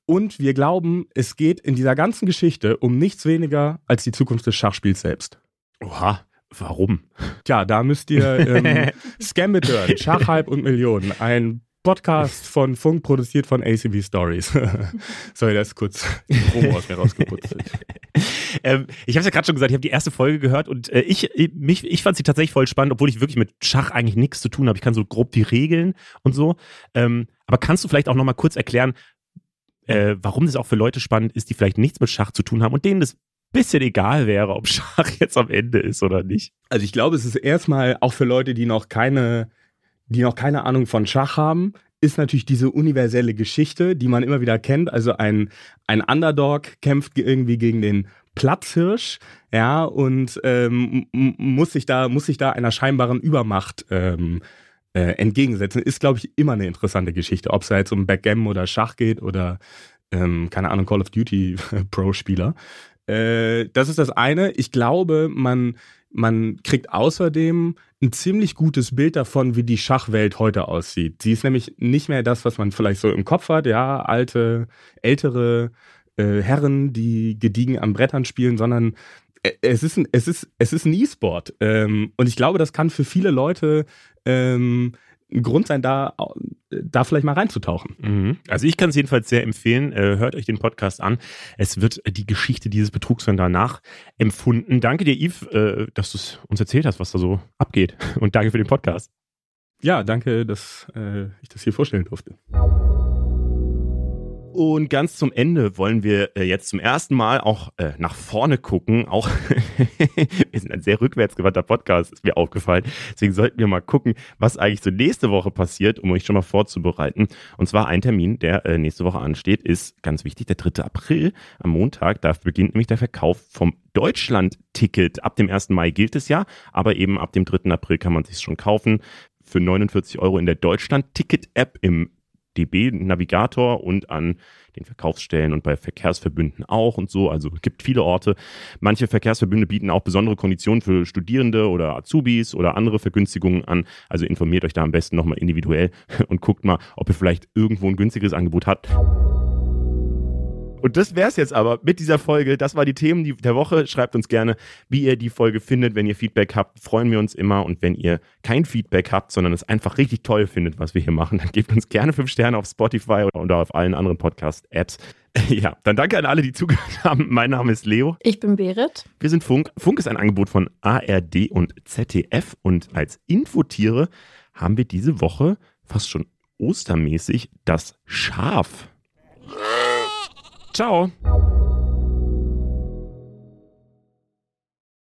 Und wir glauben, es geht in dieser ganzen Geschichte um nichts weniger als die Zukunft des Schachspiels selbst. Oha. Warum? Tja, da müsst ihr ähm, (laughs) Scambit hören. Schachhype und Millionen. Ein Podcast von Funk, produziert von ACB Stories. (laughs) Sorry, das ist kurz Promo aus mir rausgeputzt. (laughs) ähm, ich habe es ja gerade schon gesagt, ich habe die erste Folge gehört und äh, ich, mich, ich fand sie tatsächlich voll spannend, obwohl ich wirklich mit Schach eigentlich nichts zu tun habe. Ich kann so grob die Regeln und so. Ähm, aber kannst du vielleicht auch nochmal kurz erklären, äh, warum das auch für Leute spannend ist, die vielleicht nichts mit Schach zu tun haben und denen das bisschen egal wäre, ob Schach jetzt am Ende ist oder nicht. Also ich glaube, es ist erstmal auch für Leute, die noch keine, die noch keine Ahnung von Schach haben, ist natürlich diese universelle Geschichte, die man immer wieder kennt. Also ein, ein Underdog kämpft irgendwie gegen den Platzhirsch, ja, und ähm, muss sich da, muss sich da einer scheinbaren Übermacht ähm, äh, entgegensetzen. Ist, glaube ich, immer eine interessante Geschichte. Ob es da jetzt um Backgammon oder Schach geht oder, ähm, keine Ahnung, Call of Duty (laughs) Pro-Spieler. Äh, das ist das eine. Ich glaube, man, man kriegt außerdem ein ziemlich gutes Bild davon, wie die Schachwelt heute aussieht. Sie ist nämlich nicht mehr das, was man vielleicht so im Kopf hat, ja, alte, ältere äh, Herren, die gediegen am Brettern spielen, sondern äh, es ist ein, es ist, es ist ein E-Sport. Ähm, und ich glaube, das kann für viele Leute ähm, Grund sein, da, da vielleicht mal reinzutauchen. Mhm. Also ich kann es jedenfalls sehr empfehlen. Äh, hört euch den Podcast an. Es wird die Geschichte dieses Betrugs dann danach empfunden. Danke dir, Yves, äh, dass du uns erzählt hast, was da so abgeht. Und danke für den Podcast. Ja, danke, dass äh, ich das hier vorstellen durfte. Und ganz zum Ende wollen wir äh, jetzt zum ersten Mal auch äh, nach vorne gucken. Auch (laughs) wir sind ein sehr rückwärtsgewandter Podcast, ist mir aufgefallen. Deswegen sollten wir mal gucken, was eigentlich so nächste Woche passiert, um euch schon mal vorzubereiten. Und zwar ein Termin, der äh, nächste Woche ansteht, ist ganz wichtig, der 3. April am Montag. Da beginnt nämlich der Verkauf vom Deutschland-Ticket. Ab dem 1. Mai gilt es ja, aber eben ab dem 3. April kann man sich schon kaufen für 49 Euro in der Deutschland-Ticket-App im DB-Navigator und an den Verkaufsstellen und bei Verkehrsverbünden auch und so. Also es gibt viele Orte. Manche Verkehrsverbünde bieten auch besondere Konditionen für Studierende oder Azubis oder andere Vergünstigungen an. Also informiert euch da am besten nochmal individuell (laughs) und guckt mal, ob ihr vielleicht irgendwo ein günstigeres Angebot habt. Und das wäre es jetzt aber mit dieser Folge. Das war die Themen der Woche. Schreibt uns gerne, wie ihr die Folge findet. Wenn ihr Feedback habt, freuen wir uns immer. Und wenn ihr kein Feedback habt, sondern es einfach richtig toll findet, was wir hier machen, dann gebt uns gerne fünf Sterne auf Spotify oder auf allen anderen Podcast-Apps. (laughs) Ja, dann danke an alle, die zugehört haben. Mein Name ist Leo. Ich bin Berit. Wir sind Funk. Funk ist ein Angebot von ARD und ZDF. Und als Infotiere haben wir diese Woche fast schon ostermäßig das Schaf. Ciao.